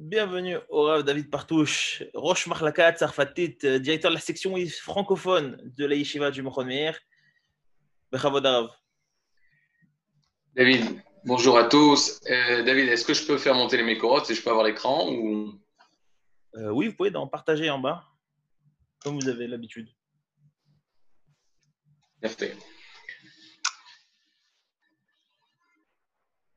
Bienvenue au Rav David Partouche, Roche Mahlakat Sarfatit, euh, directeur de la section francophone de la Yeshiva du Mokhon Meir. David, bonjour à tous. Euh, David, est-ce que je peux faire monter les mécorotes et je peux avoir l'écran ou... Euh, oui, vous pouvez en partager en bas, comme vous avez l'habitude. Bien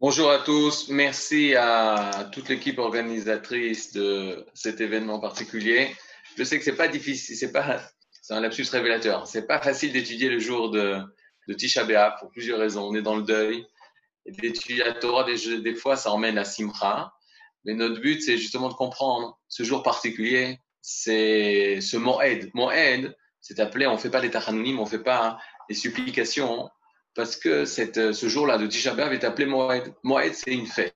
Bonjour à tous, merci à toute l'équipe organisatrice de cet événement particulier. Je sais que c'est pas difficile, c'est pas, c'est un lapsus révélateur. C'est pas facile d'étudier le jour de, Tisha B'Av pour plusieurs raisons. On est dans le deuil. D'étudier la Torah, des, fois, ça emmène à Simcha. Mais notre but, c'est justement de comprendre ce jour particulier. C'est ce Moed. Moed, c'est appelé, on fait pas les tachanounim, on fait pas les supplications parce que cette, ce jour-là de Tisha B'Av est appelé Moed. Moed, c'est une fête.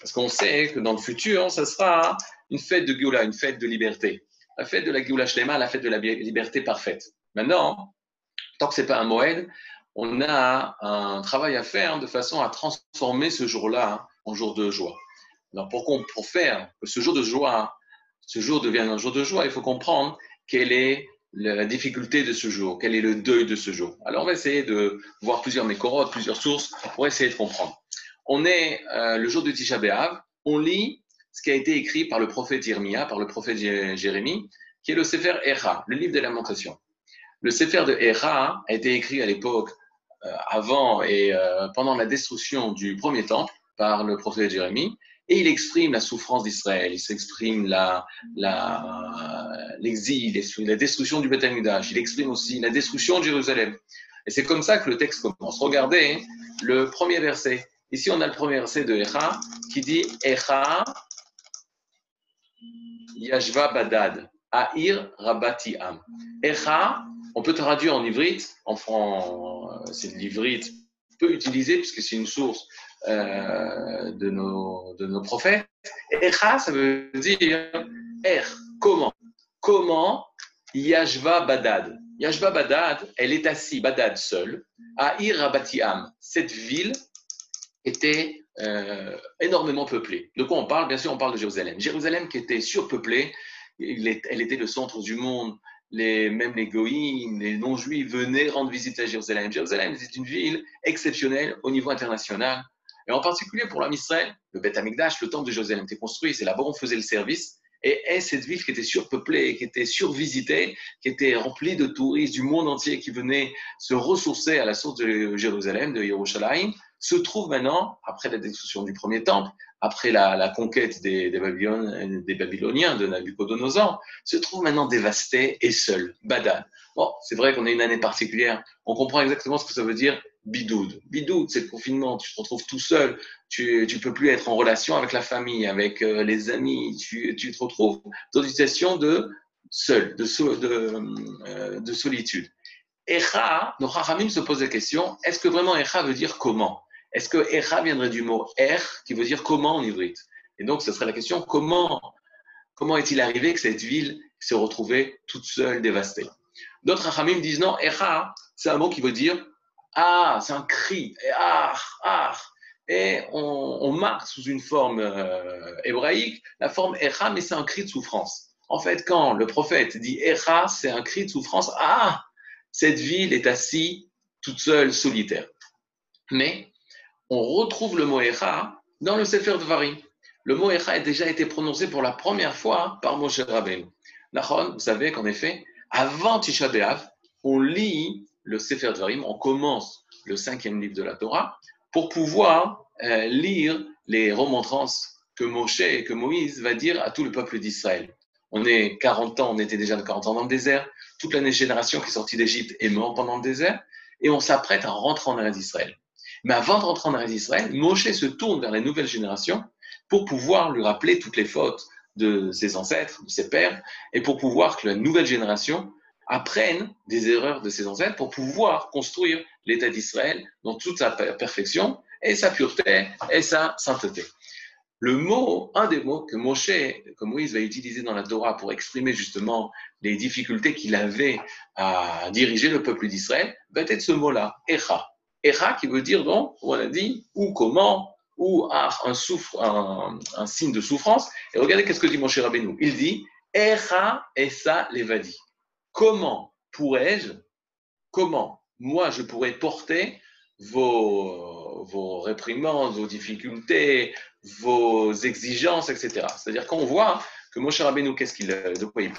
Parce qu'on sait que dans le futur, ça sera une fête de Géoula, une fête de liberté. La fête de la Géoula Shlema, la fête de la liberté parfaite. Maintenant, tant que c'est pas un Moed, on a un travail à faire de façon à transformer ce jour-là en jour de joie. Alors, pour, pour faire que ce jour de joie, ce jour devienne un jour de joie, il faut comprendre quelle est la difficulté de ce jour, quel est le deuil de ce jour. Alors on va essayer de voir plusieurs mécorotes, plusieurs sources pour essayer de comprendre. On est euh, le jour de Tisha B'Av, on lit ce qui a été écrit par le prophète Jeremia, par le prophète Jérémie, qui est le Sefer Echa, le livre des lamentations. Le Sefer de Echa a été écrit à l'époque euh, avant et euh, pendant la destruction du premier temple par le prophète Jérémie, et il exprime la souffrance d'Israël, il s'exprime l'exil, la destruction du Beth il exprime aussi la destruction de Jérusalem. Et c'est comme ça que le texte commence. Regardez le premier verset. Ici, on a le premier verset de Echa qui dit Echa Yashva Badad, Aïr Rabati Am. Echa, on peut traduire en ivrite, en franc, c'est l'ivrite peu utilisé puisque c'est une source euh, de, nos, de nos prophètes. Echa, ça veut dire Er, comment? Comment Yashva Badad? Yashva Badad, elle est assise, Badad seule, à Irabatiam. Cette ville était euh, énormément peuplée. De quoi on parle? Bien sûr, on parle de Jérusalem. Jérusalem qui était surpeuplée, elle était le centre du monde. Les, même les goïms, les non-juifs venaient rendre visite à Jérusalem. Jérusalem, c'est une ville exceptionnelle au niveau international. Et en particulier pour l'homme Israël, le Beth Amikdash, le temple de Jérusalem était construit, c'est là-bas où on faisait le service. Et, cette ville qui était surpeuplée, qui était survisitée, qui était remplie de touristes du monde entier qui venaient se ressourcer à la source de Jérusalem, de Yerushalayim, se trouve maintenant, après la destruction du premier temple, après la, conquête des, Babyloniens de Nabucodonosor, se trouve maintenant dévastée et seule, Badan. Bon, c'est vrai qu'on a une année particulière, on comprend exactement ce que ça veut dire bidoud. Bidoud, c'est le confinement, tu te retrouves tout seul, tu ne peux plus être en relation avec la famille, avec euh, les amis, tu, tu, te retrouves dans une situation de seul, de, de, euh, de solitude. Echa, nos Chachamim se posent la question, est-ce que vraiment Echa veut dire comment? Est-ce que Echa viendrait du mot Er, qui veut dire comment en ivrite Et donc, ce serait la question, comment, comment est-il arrivé que cette ville s'est retrouvée toute seule, dévastée? D'autres Chachamim disent non, Echa, c'est un mot qui veut dire ah, c'est un cri, et ah, ah. Et on, marque sous une forme euh, hébraïque la forme Echa, mais c'est un cri de souffrance. En fait, quand le prophète dit Echa, c'est un cri de souffrance. Ah, cette ville est assise toute seule, solitaire. Mais on retrouve le mot Echa dans le Sefer de Varim. Le mot Echa a déjà été prononcé pour la première fois par Moshe Rabbeinu. Nachon, vous savez qu'en effet, avant Tisha B'Av, on lit le Sefer Dvarim, on commence le cinquième livre de la Torah pour pouvoir euh, lire les remontrances que Moshe et que Moïse va dire à tout le peuple d'Israël. On est 40 ans, on était déjà 40 ans dans le désert, toute la génération qui est sortie d'Égypte est morte pendant le désert, et on s'apprête à rentrer en Eretz d'Israël. Mais avant de rentrer en Eretz d'Israël, Moshe se tourne vers les nouvelles générations pour pouvoir lui rappeler toutes les fautes de ses ancêtres, de ses pères, et pour pouvoir que la nouvelle génération apprennent des erreurs de ses ancêtres pour pouvoir construire l'État d'Israël dans toute sa perfection et sa pureté et sa sainteté. Le mot, un des mots que Moshe, que Moïse va utiliser dans la Torah pour exprimer justement les difficultés qu'il avait à diriger le peuple d'Israël, va être ce mot-là, Echa. Echa qui veut dire donc, on a dit, où, comment, ou un, un, signe de souffrance. Et regardez qu'est-ce que dit Moshe Rabbeinu. Il dit Echa esa levadi. Comment pourrais-je, comment moi je pourrais porter vos, réprimandes, vos difficultés, vos exigences, etc. C'est-à-dire qu'on voit que Moshe Rabbeinu, qu'est-ce qu'il, de quoi il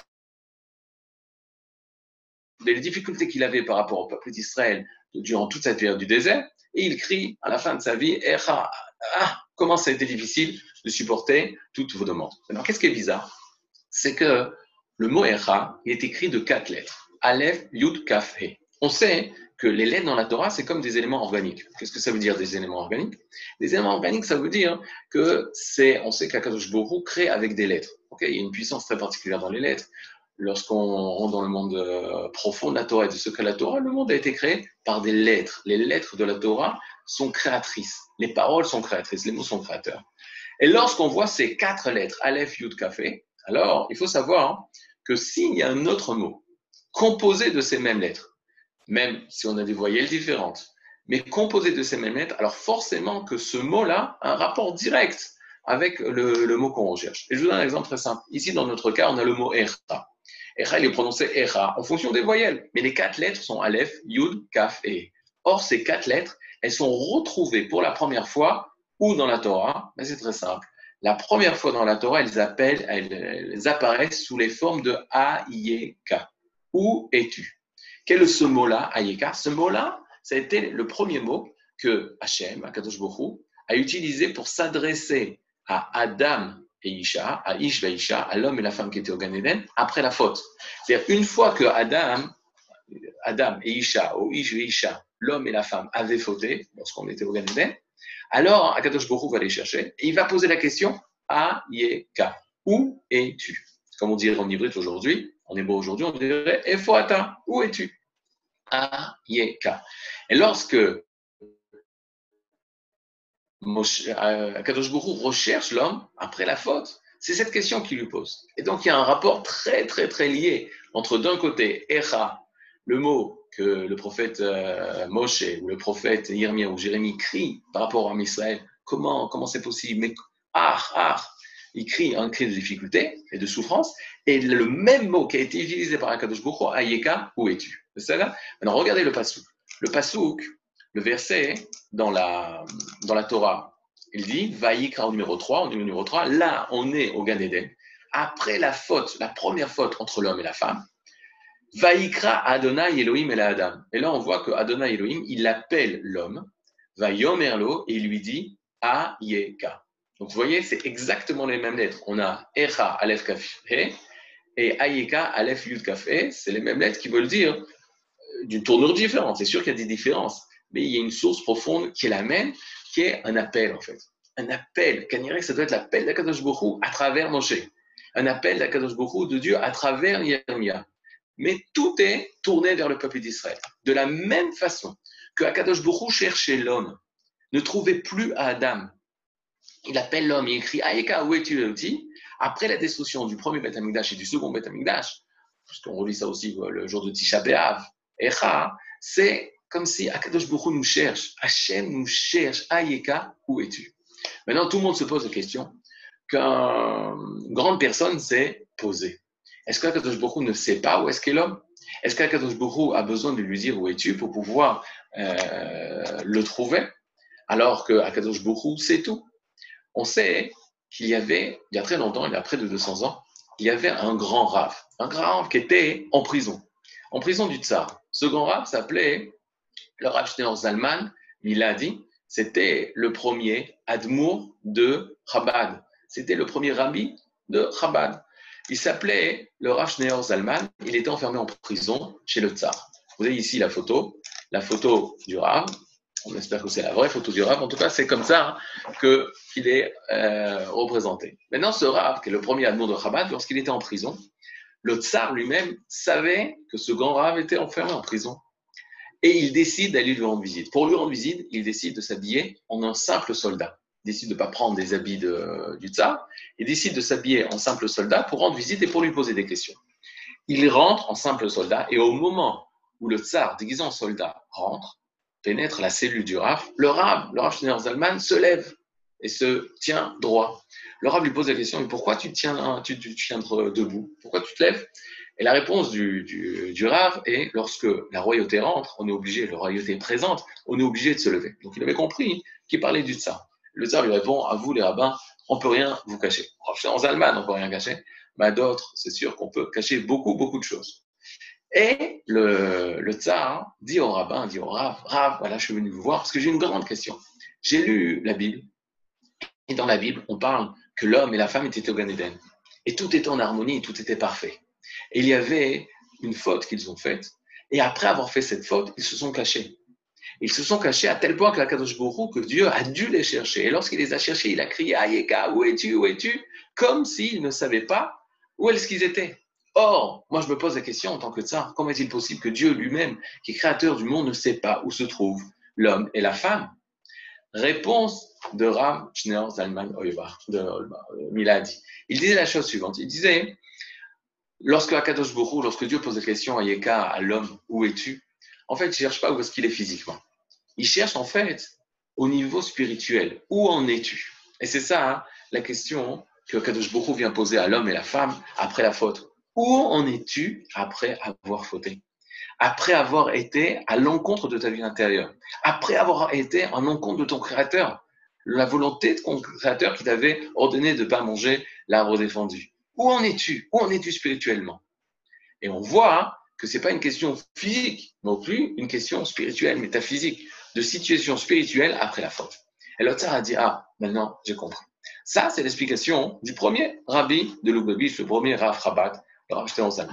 les difficultés qu'il avait par rapport au peuple d'Israël durant toute cette période du désert, et il crie à la fin de sa vie, Echa, ah, comment ça a été difficile de supporter toutes vos demandes? Alors, qu'est-ce qui est bizarre? C'est que le mot Echa, il est écrit de quatre lettres. Aleph, Yud, Kaf, He. On sait que les lettres dans la Torah, c'est comme des éléments organiques. Qu'est-ce que ça veut dire des éléments organiques? Des éléments organiques, ça veut dire que c'est, on sait qu'Akadosh Borou crée avec des lettres. il y a une puissance très particulière dans les lettres. Lorsqu'on rentre dans le monde euh, profond de la Torah et de ce qu'est la Torah, le monde a été créé par des lettres. Les lettres de la Torah sont créatrices. Les paroles sont créatrices, les mots sont créateurs. Et lorsqu'on voit ces quatre lettres, Aleph, Yud, Café, alors il faut savoir que s'il y a un autre mot composé de ces mêmes lettres, même si on a des voyelles différentes, mais composé de ces mêmes lettres, alors forcément que ce mot-là a un rapport direct avec le, mot qu'on recherche. Et je vous donne un exemple très simple. Ici, dans notre cas, on a le mot Echa. Echa, il est prononcé Echa en fonction des voyelles, mais les quatre lettres sont Aleph, Yud, Kaf et Or, ces quatre lettres, elles sont retrouvées pour la première fois où dans la Torah Mais C'est très simple. La première fois dans la Torah, elles, appellent, elles, apparaissent sous les formes de Ayeka. Où es-tu? Quel est ce mot-là, Ayeka Ce mot-là, ça a été le premier mot que Hachem, Akadosh Bokhu, a utilisé pour s'adresser à Adam et Isha, à Ish et Isha, à l'homme et la femme qui étaient au Gan Eden, après la faute. C'est-à-dire, une fois que Adam, Adam et Isha, ou Ish et Isha, l'homme et la femme avaient fauté, lorsqu'on était au Gan Eden, alors Akadosh Bokhu va les chercher et il va poser la question Ayeka, où es-tu? Comme on dirait en hybride aujourd'hui, en hébreu aujourd'hui, on dirait Efoata, où es-tu? Ayeka. Et lorsque euh, Kadosh recherche l'homme après la faute, c'est cette question qu'il lui pose. Et donc il y a un rapport très très très lié entre d'un côté Echa, le mot que le prophète euh, Moshe ou le prophète Yermia ou Jérémie crie par rapport à Israël, comment comment c'est possible? Mais ah ah, il crie un cri de difficulté et de souffrance, et le même mot qui a été utilisé par Akadosh Baruch Ayeka, où es-tu? Maintenant, regardez le pasouk. Le pasouk, le verset dans la, dans la Torah, il dit, Vaïkra au numéro 3, au numéro 3, là, on est au Gan Eden. Après la faute, la première faute entre l'homme et la femme, Vaïkra Adonai Elohim et Adam. Et là, on voit que Adonai Elohim, il appelle l'homme, Vayomerlo, et il lui dit, Ayeka. Donc, vous voyez, c'est exactement les mêmes lettres. On a Echa, Aleph, Kaf, et Ayeka, Aleph, Yud, Kaf, C'est les mêmes lettres qui veulent dire d'une tournure différente. C'est sûr qu'il y a des différences, mais il y a une source profonde qui est la même, qui est un appel en fait. Un appel. Kanirek, ça doit être l'appel d'Akadosh Bokhu à travers Moshe. Un appel d'Akadosh Bokhu de Dieu à travers Yermia. Mais tout est tourné vers le peuple d'Israël. De la même façon que Akadosh Bokhu cherchait l'homme, ne trouvait plus à Adam. Il appelle l'homme, il écrit Aïka, où es-tu Après la destruction du premier Beth et du second Beth puisqu'on relit ça aussi le jour de Tisha B'Av, Echa, c'est comme si Akadosh Baruch nous cherche, Hachem nous cherche, Ayeka, où es-tu? Maintenant, tout le monde se pose la question qu'une grande personne s'est posée. Est-ce qu'Akadosh Baruch ne sait pas où est-ce qu'est l'homme? Est-ce qu'Akadosh Baruch a besoin de lui dire où es-tu pour pouvoir euh, le trouver? Alors que Akadosh sait tout On sait qu'il y avait, il y a très longtemps, il y a près de 200 ans, il y avait un grand rave, un grand rave qui était en prison, en prison du Tsar. Ce grand rab s'appelait le Rav Schneur Zalman dit, C'était le premier Admour de Chabad. C'était le premier rabbi de Chabad. Il s'appelait le Rav Zalman. Il était enfermé en prison chez le Tsar. Vous avez ici la photo, la photo du Rav. On espère que c'est la vraie photo du Rav. En tout cas, c'est comme ça qu'il est euh, représenté. Maintenant, ce Rav, qui est le premier Admour de Chabad, lorsqu'il était en prison, le tsar lui-même savait que ce grand rave était enfermé en prison. Et il décide d'aller lui rendre visite. Pour lui rendre visite, il décide de s'habiller en un simple soldat. Décide de ne pas prendre des habits du tsar. Il décide de s'habiller en simple soldat pour rendre visite et pour lui poser des questions. Il rentre en simple soldat et au moment où le tsar, déguisé en soldat, rentre, pénètre la cellule du Rav, le Rav, le Rav Zalman, se lève et se tient droit. Le Rav lui pose la question, mais pourquoi tu tiens, tu, tu, tiens debout? Pourquoi tu te lèves? Et la réponse du, du, du Rav est, lorsque la royauté rentre, on est obligé, la royauté est présente, on est obligé de se lever. Donc il avait compris qu'il parlait du tsar. Le tsar lui répond, à vous les rabbins, on peut rien vous cacher. En Allemagne, on peut rien cacher, mais à d'autres, c'est sûr qu'on peut cacher beaucoup, beaucoup de choses. Et le, tsar dit au rabbin, dit au Rav, Rav, voilà, je suis venu vous voir parce que j'ai une grande question. J'ai lu la Bible, et dans la Bible, on parle que l'homme et la femme étaient au Gan Eden. Et tout était en harmonie, tout était parfait. Et il y avait une faute qu'ils ont faite, et après avoir fait cette faute, ils se sont cachés. Ils se sont cachés à tel point que la Kadosh que Dieu a dû les chercher. Et lorsqu'il les a cherchés, il a crié Ayeka, où es-tu, où es-tu? Comme s'ils ne savaient pas où est-ce qu'ils étaient. Or, moi je me pose la question en tant que tsar, comment est-il possible que Dieu lui-même, qui est créateur du monde, ne sait pas où se trouvent l'homme et la femme? Réponse de Ram Schneur Zalman de Miladi. Il disait la chose suivante. Il disait, lorsque Akadosh Borou, lorsque Dieu pose la question à Yeka, à l'homme, où es-tu? En fait, il ne cherche pas où est-ce qu'il est physiquement. Il cherche en fait au niveau spirituel. Où en es-tu? Et c'est ça hein, la question que Akadosh Borou vient poser à l'homme et la femme après la faute. Où en es-tu après avoir fauté? Après avoir été à l'encontre de ta vie intérieure, après avoir été en l'encontre de ton Créateur, la volonté de ton Créateur qui t'avait ordonné de ne pas manger l'arbre défendu. Où en es-tu? Où en es-tu spirituellement? Et on voit que ce n'est pas une question physique non plus, une question spirituelle, métaphysique, de situation spirituelle après la faute. Et l'autre a dit, ah, maintenant j'ai compris. Ça, c'est l'explication du premier rabbi de Lubavitch, le premier Rav Rabat, le Rav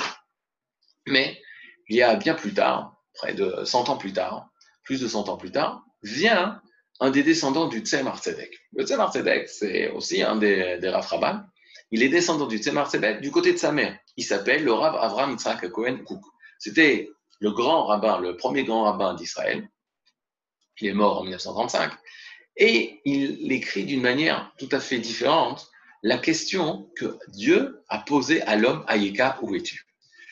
Mais il y a bien plus tard, près de 100 ans plus tard, plus de 100 ans plus tard, vient un des descendants du Tzemar Tzedek. Le Tzemar Tzedek, c'est aussi un des, des Rav Il est descendant du Tzemar Tzedek du côté de sa mère. Il s'appelle le Rav Avram Yitzhak Cohen Kouk. C'était le grand rabbin, le premier grand rabbin d'Israël. Il est mort en 1935. Et il écrit d'une manière tout à fait différente la question que Dieu a posée à l'homme, Ayeka, où es-tu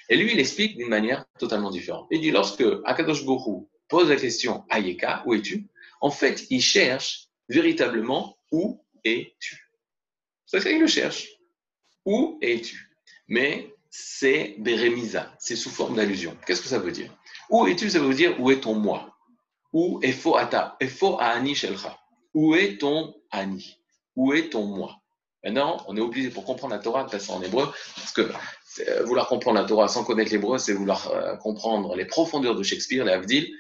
et lui, il explique d'une manière totalement différente. Il dit, lorsque Akadosh Borou pose la question Ayeka, où es-tu En fait, il cherche véritablement où es-tu? C'est ça qu'il le cherche. Où es-tu? Mais c'est Beremisa, c'est sous forme d'allusion. Qu'est-ce que ça veut dire? Où es-tu? Ça veut dire où est ton moi? Où est ata Efo ani Où est ton ani Où est ton moi? Maintenant, on est obligé, pour comprendre la Torah, de passer en hébreu, parce que euh, vouloir comprendre la Torah sans connaître l'hébreu, c'est vouloir euh, comprendre les profondeurs de Shakespeare, les Avdil,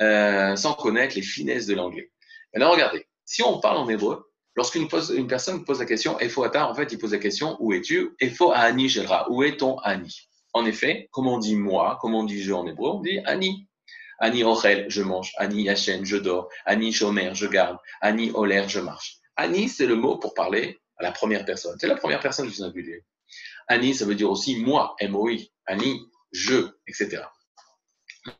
euh, sans connaître les finesses de l'anglais. Maintenant, regardez, si on parle en hébreu, lorsqu'une une personne pose la question Efo-ata, en fait, il pose la question Où es-tu? Efo ani où est ton ani En effet, comment on dit moi, comment on dit je en hébreu On dit ani. Ani ochel, je mange. Ani yachen, je dors. Ani shomer, je garde. Ani oler, je marche. Ani, c'est le mot pour parler à la première personne. C'est la première personne du singulier. Ani, ça veut dire aussi moi, M-O-I. Ani, je, etc.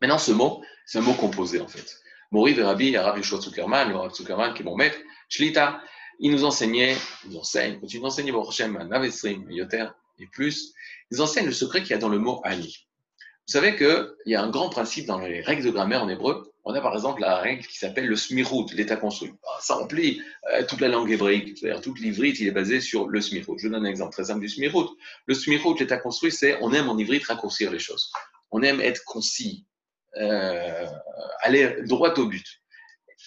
Maintenant, ce mot, c'est un mot composé en fait. Mori Verabi, Arav Yeshua Zuckerman, le Rav Zuckerman qui est mon maître, Shlita, il nous enseignait, il nous enseigne, continue d'enseigner Borchem, Navesrim, Yoter et plus, il nous enseigne le secret qu'il y a dans le mot Ani. Vous savez qu'il y a un grand principe dans les règles de grammaire en hébreu. On a par exemple la règle qui s'appelle le smirut, l'état construit. Ah, ça remplit euh, toute la langue hébraïque, c'est-à-dire toute l'ivrite, il est basé sur le smirut. Je donne un exemple très simple du smirut. Le smirut, l'état construit, c'est on aime en ivrite raccourcir les choses. On aime être concis, euh, aller droit au but.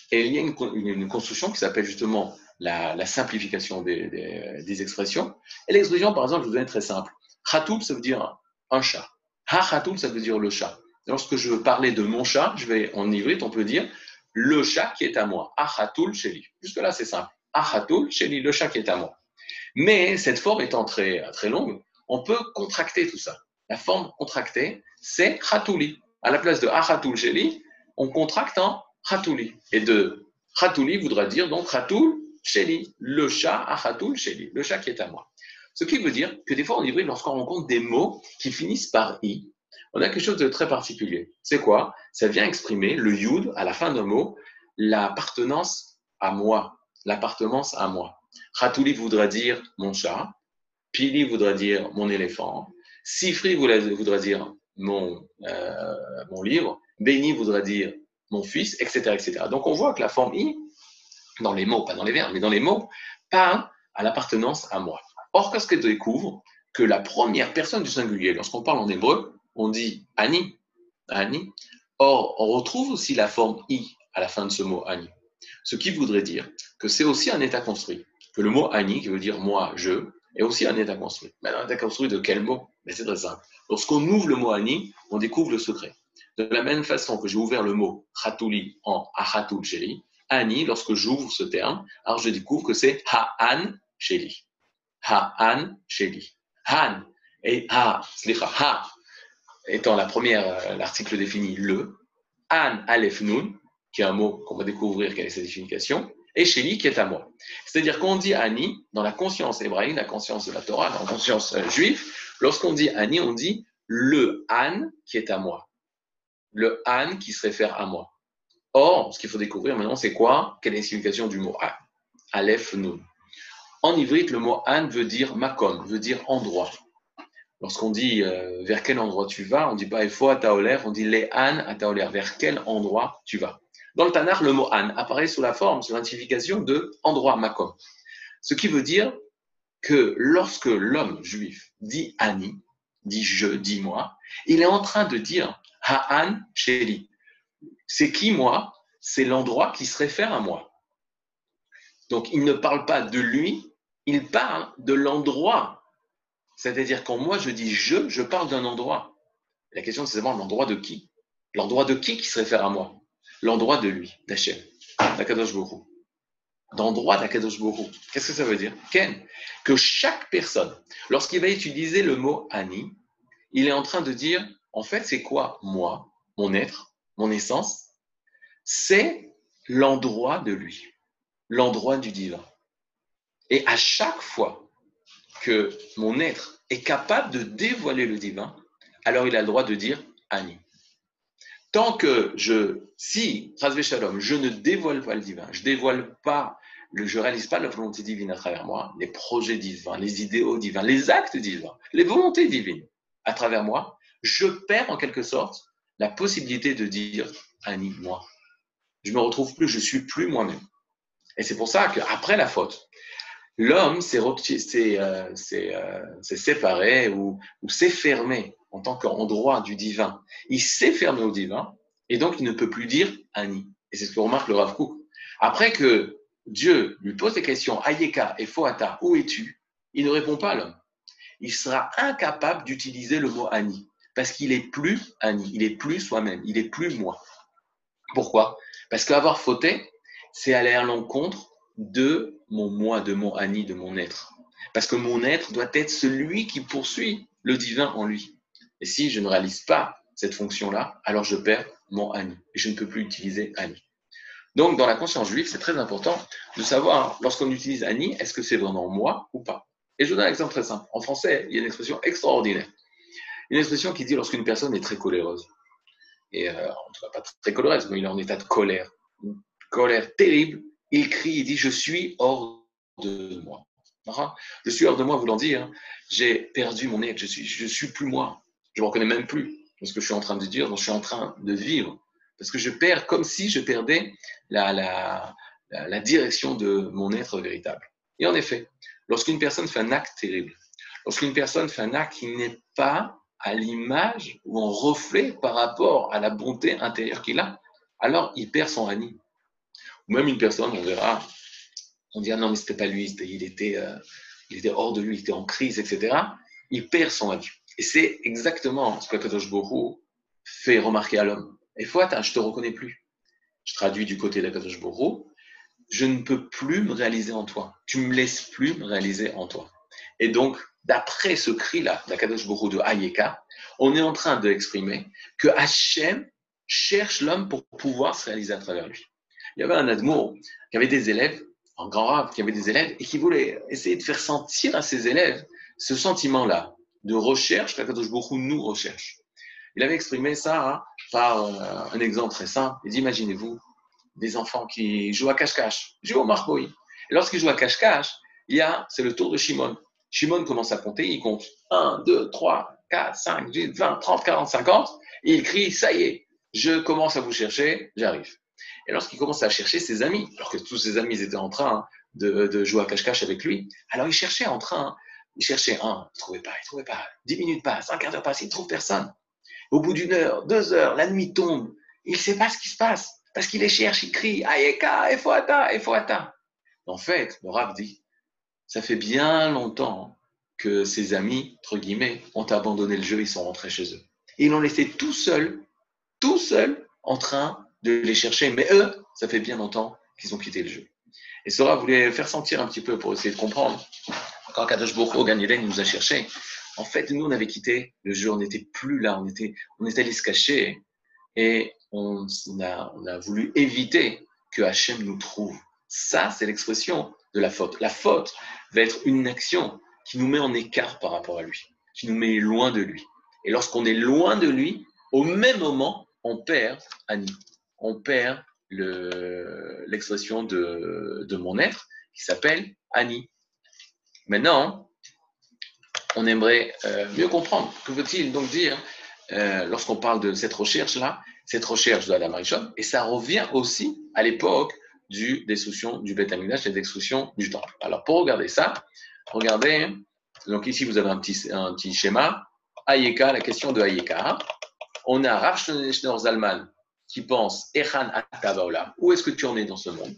Et il y a une, construction qui s'appelle justement la, simplification des, expressions. Et l'expression, par exemple, je vous donne très simple. Khatoub, ça veut dire un chat. Ha-khatoub, ça veut dire le chat. Lorsque je veux parler de mon chat, je vais en ivrite, on peut dire le chat qui est à moi. Achatul sheli. Jusque-là, c'est simple. Achatul sheli, le chat qui est à moi. Mais cette forme étant très, très longue, on peut contracter tout ça. La forme contractée, c'est chatuli. À la place de achatul sheli, on contracte en chatuli. Et de chatuli voudra dire donc chatul sheli, le chat achatul sheli, le chat qui est à moi. Ce qui veut dire que des fois en ivrite, lorsqu'on rencontre des mots qui finissent par i, on a quelque chose de très particulier. C'est quoi? Ça vient exprimer le yud à la fin d'un mot, l'appartenance à moi, l'appartenance à moi. Khatouli voudra dire mon chat, Pili voudra dire mon éléphant, Sifri voudra dire mon, euh, mon livre, Béni voudra dire mon fils, etc., etc. Donc on voit que la forme i dans les mots, pas dans les verbes, mais dans les mots, parle à l'appartenance à moi. Or, qu'est-ce que tu découvres Que la première personne du singulier, lorsqu'on parle en hébreu, on dit Ani, Ani. Or, on retrouve aussi la forme I à la fin de ce mot Ani. Ce qui voudrait dire que c'est aussi un état construit. Que le mot Ani, qui veut dire moi, je, est aussi un état construit. Mais un état construit de quel mot? C'est très simple. Lorsqu'on ouvre le mot Ani, on découvre le secret. De la même façon que j'ai ouvert le mot Khatouli en Ahatul Sheli, Ani, lorsque j'ouvre ce terme, alors je découvre que c'est Ha'an Sheli. Ha'an Sheli. Han et Ha, slicha, Ha étant la première, euh, l'article définit le, An Aleph Nun, qui est un mot qu'on va découvrir quelle est sa définition, et Sheli qui est à moi. C'est-à-dire qu'on dit Ani, dans la conscience hébraïque, la conscience de la Torah, dans la conscience euh, juive, lorsqu'on dit Ani, on dit le An qui est à moi. Le An qui se réfère à moi. Or, ce qu'il faut découvrir maintenant, c'est quoi? Quelle est la signification du mot An? Aleph Nun. En ivrite, le mot An veut dire makom, veut dire endroit. Lorsqu'on dit euh, vers quel endroit tu vas, on dit pas Efo à Taoler, on dit les An à Taoler, vers quel endroit tu vas. Dans le Tanakh, le mot An apparaît sous la forme, sous l'identification de endroit makom. Ce qui veut dire que lorsque l'homme juif dit Ani, dit je, dit moi, il est en train de dire Ha'an Sheli, c'est qui moi? C'est l'endroit qui se réfère à moi. Donc il ne parle pas de lui, il parle de l'endroit. C'est-à-dire quand moi je dis je, je parle d'un endroit. La question c'est vraiment l'endroit de qui L'endroit de qui qui se réfère à moi L'endroit de lui, d'Hachem, d'Akadosh Borou. D'endroit d'Akadosh Borou. Qu'est-ce que ça veut dire? Ken, que chaque personne, lorsqu'il va utiliser le mot Ani, il est en train de dire, en fait, c'est quoi moi, mon être, mon essence, c'est l'endroit de lui, l'endroit du divin. Et à chaque fois que mon être est capable de dévoiler le divin, alors il a le droit de dire Ani. Tant que je, si, Shalom, je ne dévoile pas le divin, je dévoile pas, je réalise pas la volonté divine à travers moi, les projets divins, les idéaux divins, les actes divins, les volontés divines à travers moi, je perds en quelque sorte la possibilité de dire Annie, moi. Je me retrouve plus, je suis plus moi-même. Et c'est pour ça qu'après la faute, l'homme s'est euh, euh, séparé ou, s'est fermé en tant qu'endroit du divin. Il s'est fermé au divin et donc il ne peut plus dire Annie. Et c'est ce que remarque le Rav Kook. Après que Dieu lui pose des questions, Ayeka et Foata, où es-tu? Il ne répond pas l'homme. Il sera incapable d'utiliser le mot Annie parce qu'il est plus Annie, il est plus soi-même, il est plus moi. Pourquoi? Parce qu'avoir fauté, c'est aller à l'encontre de mon moi, de mon Annie, de mon être. Parce que mon être doit être celui qui poursuit le divin en lui. Et si je ne réalise pas cette fonction-là, alors je perds mon Annie et je ne peux plus utiliser Annie. Donc, dans la conscience juive, c'est très important de savoir, lorsqu'on utilise Annie, est-ce que c'est vraiment moi ou pas? Et je vous donne un exemple très simple. En français, il y a une expression extraordinaire. Une expression qui dit lorsqu'une personne est très coléreuse. Et euh, en tout cas, pas très coléreuse, mais il est en état de colère. Une colère terrible. Il crie, il dit Je suis hors de moi. Je suis hors de moi, voulant dire J'ai perdu mon être, je suis, je suis plus moi. Je ne me reconnais même plus ce que je suis en train de dire, je suis en train de vivre. Parce que je perds comme si je perdais la, la, la direction de mon être véritable. Et en effet, lorsqu'une personne fait un acte terrible, lorsqu'une personne fait un acte qui n'est pas à l'image ou en reflet par rapport à la bonté intérieure qu'il a, alors il perd son ani. Même une personne, on verra, on dit ah non mais c'était pas lui, il était, euh, il était hors de lui, il était en crise, etc. Il perd son ani. Et c'est exactement ce que Kadosh Borou fait remarquer à l'homme. Et attends, je te reconnais plus. Je traduis du côté d'Akadosh Borou, je ne peux plus me réaliser en toi. Tu me laisses plus me réaliser en toi. Et donc, d'après ce cri-là, d'Akadosh Bourou de Ayeka, on est en train d'exprimer que Hachem cherche l'homme pour pouvoir se réaliser à travers lui. Il y avait un Admour qui avait des élèves, un grand rave qui avait des élèves, et qui voulait essayer de faire sentir à ses élèves ce sentiment-là de recherche qu'Akadosh Bourou nous recherche. Il avait exprimé ça hein, par euh, un exemple très simple. Il dit, imaginez-vous des enfants qui jouent à cache-cache, jouent au marboï. Et lorsqu'ils jouent à cache-cache, il y a, c'est le tour de Shimon. Shimon commence à compter, il compte 1, 2, 3, 4, 5, 20, 30, 40, 50, et il crie, ça y est, je commence à vous chercher, j'arrive. Et lorsqu'il commence à chercher ses amis, alors que tous ses amis étaient en train de, jouer à cache-cache avec lui, alors il cherchait en train, il cherchait un, il ne trouvait pas, il ne trouvait pas, dix minutes passent, un quart d'heure passe, il ne trouve personne. Au bout d'une heure, deux heures, la nuit tombe, il ne sait pas ce qui se passe, parce qu'il les cherche, il crie, Ayeka, Efoata, Efoata. En fait, le dit, ça fait bien longtemps que ses amis, entre guillemets, ont abandonné le jeu, ils sont rentrés chez eux. Et ils l'ont laissé tout seul, tout seul, en train de les chercher. Mais eux, ça fait bien longtemps qu'ils ont quitté le jeu. Et Sora voulait faire sentir un petit peu pour essayer de comprendre. Quand Kadosh Boko Ganiden nous a cherché, en fait, nous, on avait quitté le jeu, on n'était plus là, on était, on allé se cacher et on, a, on a voulu éviter que Hachem nous trouve. Ça, c'est l'expression de la faute. La faute va être une action qui nous met en écart par rapport à lui, qui nous met loin de lui. Et lorsqu'on est loin de lui, au même moment, on perd Annie. On perd l'expression de, mon être qui s'appelle Annie. Maintenant, on aimerait euh, mieux comprendre. Que veut-il donc dire euh, lorsqu'on parle de cette recherche-là, cette recherche de la Marichon, et ça revient aussi à l'époque du destruction du Beth et destruction du temple. Alors pour regarder ça, regardez, donc ici vous avez un petit, schéma, la question de Ayeka. On a Rav Zalman qui pense où est-ce que tu en es dans ce monde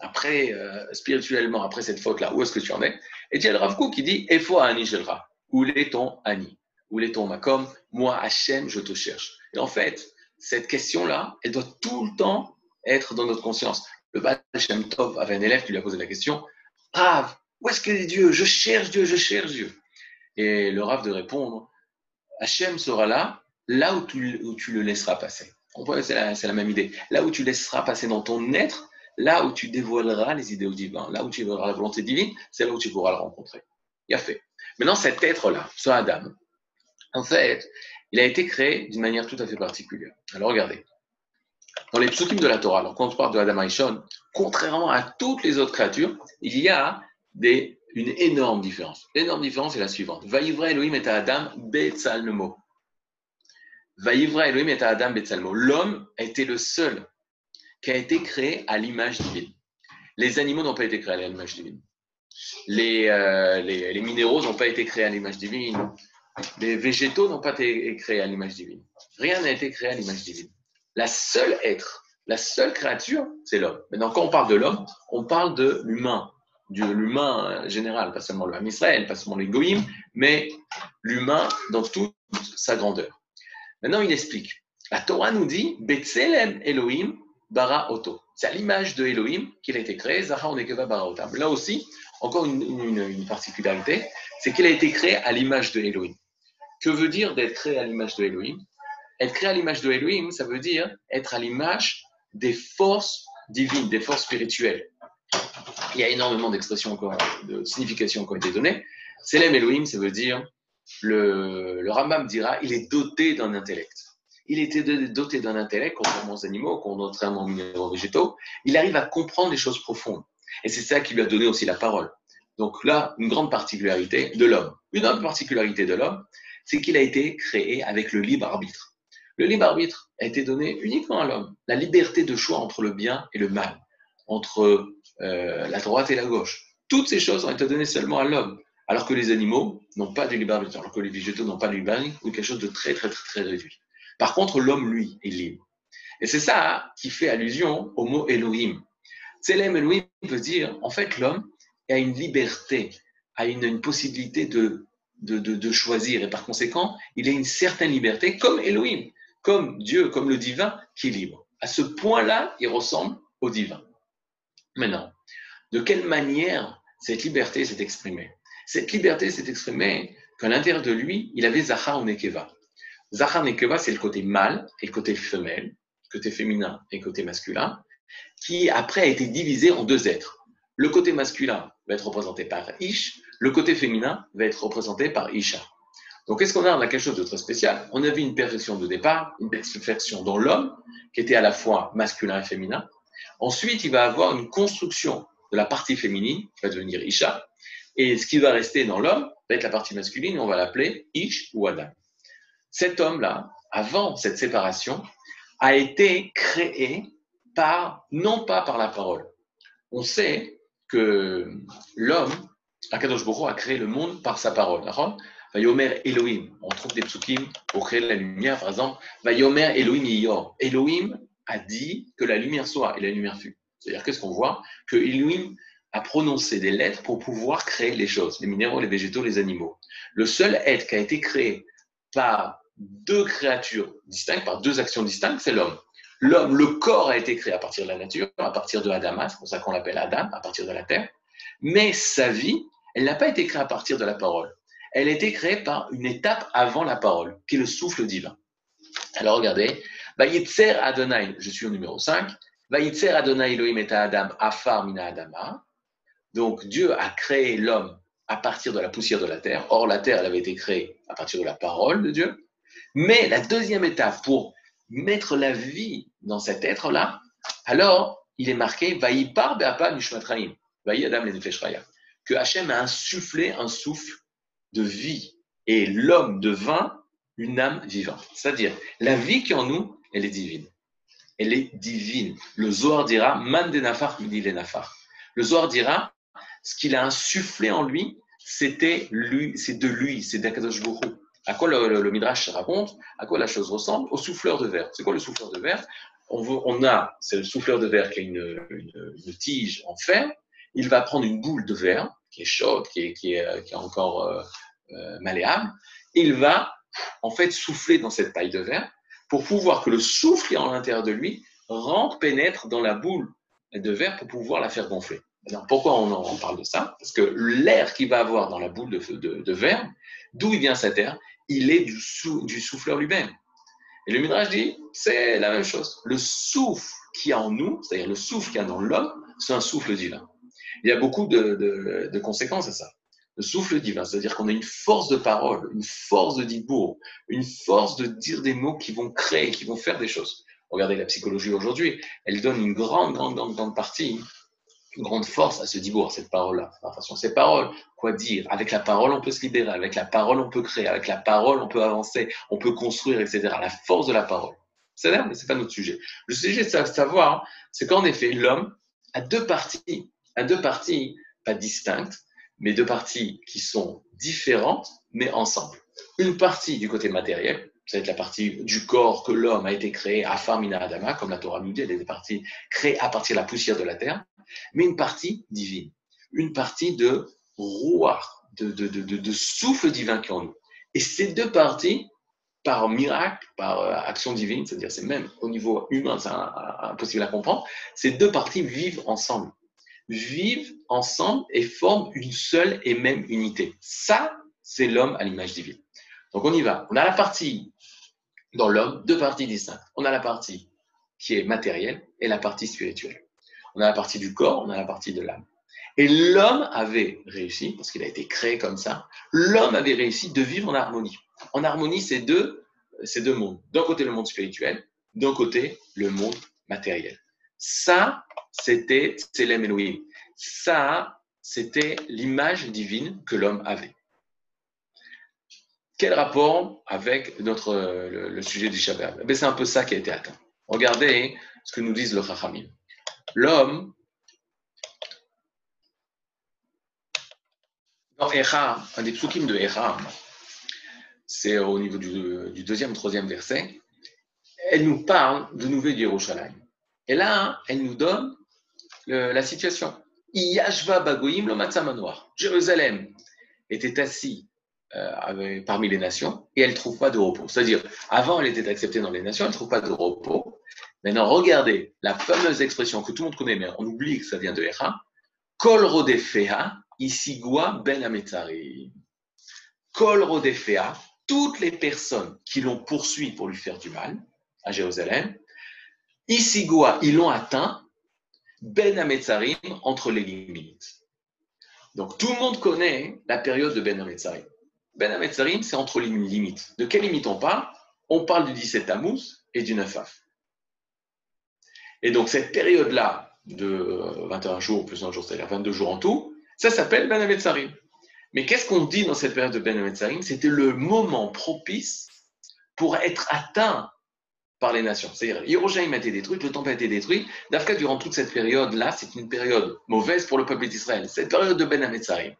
Après, euh, spirituellement, après cette faute-là, où est-ce que tu en es Et il y a le Rav qui dit Efo Ani Shelra, où est ton Ani Où est ton Makom Moi, Hachem, je te cherche. Et en fait, cette question-là, elle doit tout le temps être dans notre conscience. Le Baal Shem Tov avait un élève qui lui a posé la question Rav, où est-ce que est Dieu Je cherche Dieu, je cherche Dieu. Et le Rav de répondre Hachem sera là, là où tu le laisseras passer. C'est la, même idée. Là où tu laisseras passer dans ton être, là où tu dévoileras les idéaux divins, là où tu verras la volonté divine, c'est là où tu pourras le rencontrer. Il a fait. Maintenant, cet être-là, ce Adam, en fait, il a été créé d'une manière tout à fait particulière. Alors regardez, dans les psukim de la Torah, alors quand on parle de Adam Arishon, contrairement à toutes les autres créatures, il y a une énorme différence. L'énorme différence est la suivante. Vaïvra Elohim et Adam Betzalmo. Vaïvra Elohim et Adam Betzalmo. L'homme a été le seul qui a été créé à l'image divine. Les animaux n'ont pas été créés à l'image divine. Les, euh, les, les minéraux n'ont pas été créés à l'image divine. Les végétaux n'ont pas été créés à l'image divine. Rien n'a été créé à l'image divine. La seule être, la seule créature, c'est l'homme. Maintenant, quand on parle de l'homme, on parle de l'humain, de l'humain général, pas seulement le Israël, pas seulement l'égoïme, mais l'humain dans toute sa grandeur. Maintenant, il explique. La Torah nous dit Betselem Elohim bara oto. C'est à l'image de Elohim qu'il a été créé, Zahar bara. Là aussi, encore une, particularité, c'est qu'il a été créé à l'image de Elohim. Que veut dire d'être créé à l'image de Elohim? Être créé à l'image de Elohim, ça veut dire être à l'image des forces divines, des forces spirituelles. Il y a énormément d'expressions encore, de significations qui ont été données. Selem Elohim, ça veut dire, le, le Rambam dira, il est doté d'un intellect. Il était doté d'un intellect, contrairement aux animaux, contrairement aux minéraux végétaux. Il arrive à comprendre les choses profondes. Et c'est ça qui lui a donné aussi la parole. Donc là, une grande particularité de l'homme. Une autre particularité de l'homme, c'est qu'il a été créé avec le libre arbitre. Le libre arbitre a été donné uniquement à l'homme. La liberté de choix entre le bien et le mal, entre euh, la droite et la gauche. Toutes ces choses ont été données seulement à l'homme, alors que les animaux n'ont pas de libre alors que les végétaux n'ont pas de libre ou quelque chose de très, très, très, très réduit. Par contre, l'homme, lui, est libre. Et c'est ça qui fait allusion au mot Elohim. Tselem Elohim veut dire, en fait, l'homme a une liberté, a une, possibilité de de, choisir. Et par conséquent, il a une certaine liberté, comme Elohim, comme Dieu, comme le divin, qui est libre. À ce point-là, il ressemble au divin. Maintenant, de quelle manière cette liberté s'est exprimée? Cette liberté s'est exprimée qu'à l'intérieur de lui, il avait Zachar ou Nekeva. Zachar Nekeva, c'est le côté mâle et le côté femelle, le côté féminin et côté masculin, qui après a été divisé en deux êtres. Le côté masculin va être représenté par Ish, le côté féminin va être représenté par Isha. Donc, qu'est-ce qu'on a On a quelque chose de très spécial? On a vu une perfection de départ, une perfection dans l'homme, qui était à la fois masculin et féminin. Ensuite, il va avoir une construction de la partie féminine, qui va devenir Isha. Et ce qui va rester dans l'homme va être la partie masculine, on va l'appeler Ish ou Adam. Cet homme-là, avant cette séparation, a été créé par, non pas par la parole. On sait que l'homme, Akadosh Baruch a créé le monde par sa parole. Vayomer Elohim. On trouve des psukim pour créer la lumière, par exemple. Vayomer Elohim Yor. Elohim a dit que la lumière soit et la lumière fut. C'est-à-dire, qu'est-ce qu'on voit Que Elohim a prononcé des lettres pour pouvoir créer les choses, les minéraux, les végétaux, les animaux. Le seul être qui a été créé par deux créatures distinctes, par deux actions distinctes, c'est l'homme. L'homme, le corps a été créé à partir de la nature, à partir de Adama, c'est pour ça qu'on l'appelle Adam, à partir de la terre. Mais sa vie, elle n'a pas été créée à partir de la parole. Elle a été créée par une étape avant la parole, qui est le souffle divin. Alors regardez, Vayitzer Adonai, je suis au numéro 5, Vayitzer Adonai Elohim et Adam Afar Mina Adama. Donc Dieu a créé l'homme à partir de la poussière de la terre. Or, la terre, elle avait été créée à partir de la parole de Dieu. Mais la deuxième étape pour mettre la vie dans cet être-là, alors il est marqué Vaïpar Be'apa Mishmatraim, Vaï Adam le que Hachem a insufflé un souffle de vie et l'homme devint une âme vivante. C'est-à-dire, la vie qui est en nous, elle est divine. Elle est divine. Le Zohar dira Man de Nafar, le Nafar. Le Zohar dira ce qu'il a insufflé en lui, c'était lui, c'est de lui, c'est d'Akadosh Baruch À quoi le, Midrash raconte À quoi la chose ressemble? Au souffleur de verre. C'est quoi le souffleur de verre? On, on, a, c'est le souffleur de verre qui a une, tige en fer. Il va prendre une boule de verre qui est chaude, qui est, encore euh, euh, malléable. il va en fait souffler dans cette paille de verre pour pouvoir que le souffle qui est en l'intérieur de lui rentre, pénètre dans la boule de verre pour pouvoir la faire gonfler. Pourquoi on en parle de ça? Parce que l'air qu'il va avoir dans la boule de, verre, d'où il vient cet air? Il est du, du souffleur lui-même. Et le Midrash dit, c'est la même chose. Le souffle qui y a en nous, c'est-à-dire le souffle qu'il y a dans l'homme, c'est un souffle divin. Il y a beaucoup de, conséquences à ça. Le souffle divin, c'est-à-dire qu'on a une force de parole, une force de dibour, une force de dire des mots qui vont créer, qui vont faire des choses. Regardez la psychologie aujourd'hui, elle donne une grande, grande, grande, grande partie une grande force à ce dibour, à cette parole-là. Attention, ces paroles, quoi dire? Avec la parole, on peut se libérer, avec la parole, on peut créer, avec la parole, on peut avancer, on peut construire, etc. La force de la parole. C'est là, mais c'est pas notre sujet. Le sujet de savoir, c'est qu'en effet, l'homme a deux parties, a deux parties pas distinctes, mais deux parties qui sont différentes, mais ensemble. Une partie du côté matériel, c'est la partie du corps que l'homme a été créé à Famina Adama, comme la Torah nous dit, elle est des parties créées à partir de la poussière de la terre mais une partie divine, une partie de roi, de, de, de, de, souffle divin qui est en nous. Et ces deux parties, par miracle, par euh, action divine, c'est-à-dire c'est même au niveau humain, c'est impossible à comprendre, ces deux parties vivent ensemble, vivent ensemble et forment une seule et même unité. Ça, c'est l'homme à l'image divine. Donc on y va. On a la partie dans l'homme, deux parties distinctes. On a la partie qui est matérielle et la partie spirituelle. On a la partie du corps, on a la partie de l'âme. Et l'homme avait réussi, parce qu'il a été créé comme ça, l'homme avait réussi de vivre en harmonie. En harmonie, c'est deux mondes. D'un côté, le monde spirituel, d'un côté, le monde matériel. Ça, c'était Tselem Elohim. Ça, c'était l'image divine que l'homme avait. Quel rapport avec notre, le, sujet du Shabbat? Eh C'est un peu ça qui a été atteint. Regardez ce que nous disent le Chachamim. L'homme, dans Echa, un des psukim de Echa, c'est au niveau du, deuxième, troisième verset, elle nous parle de Nouvel Yerushalayim. Et là, elle nous donne la situation. Yashva Bagoim le manoir. Jérusalem était assis euh, parmi les nations et elle ne trouve pas de repos. C'est-à-dire, avant, elle était acceptée dans les nations, elle ne trouve pas de repos. Maintenant, regardez la fameuse expression que tout le monde connaît, mais on oublie que ça vient de Echa. Kol rodefea, isigua ben ametari. Kol rodefea, toutes les personnes qui l'ont poursuivi pour lui faire du mal à Jérusalem, isigua, ils l'ont atteint, ben ametzarim, entre les limites. Donc tout le monde connaît la période de ben ametzarim. Ben ametzarim, c'est entre les limites. De quelle limite on parle? On parle du 17 Tammuz et du 9 Af. Et donc, cette période-là de 21 jours plus un jour, c'est-à-dire 22 jours en tout, ça s'appelle Ben Ametzarim. Mais qu'est-ce qu'on dit dans cette période de Ben Ametzarim? C'était le moment propice pour être atteint par les nations. C'est-à-dire, Yerushalayim a été détruite, le temple a été détruit. Dafka, durant toute cette période-là, c'est une période mauvaise pour le peuple d'Israël. Cette période de Ben Hametzarim.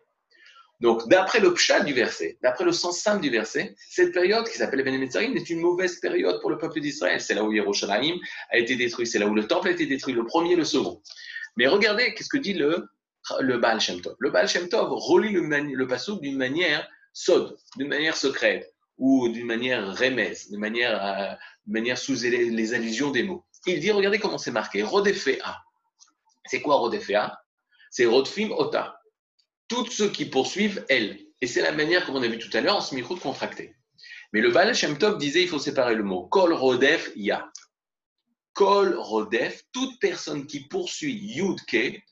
Donc, d'après le pshat du verset, d'après le sens simple du verset, cette période qui s'appelle Ben est une mauvaise période pour le peuple d'Israël. C'est là où Yerushalayim a été détruit, c'est là où le temple a été détruit, le premier, le second. Mais regardez, qu'est-ce que dit le, Baal Shem Tov? Le Baal Shem Tov relie le, le d'une manière sod, d'une manière secrète ou d'une manière d'une manière, euh, manière sous les, allusions des mots. Il dit, regardez comment c'est marqué, Rodefea. C'est quoi Rodefea C'est Rodfim Ota. Tous ceux qui poursuivent elle. Et c'est la manière, comme on a vu tout à l'heure, en semi de contracté. Mais le Baal Shem Tov disait, il faut séparer le mot Kol Rodef Ya. Kol Rodef, toute personne qui poursuit Yudke,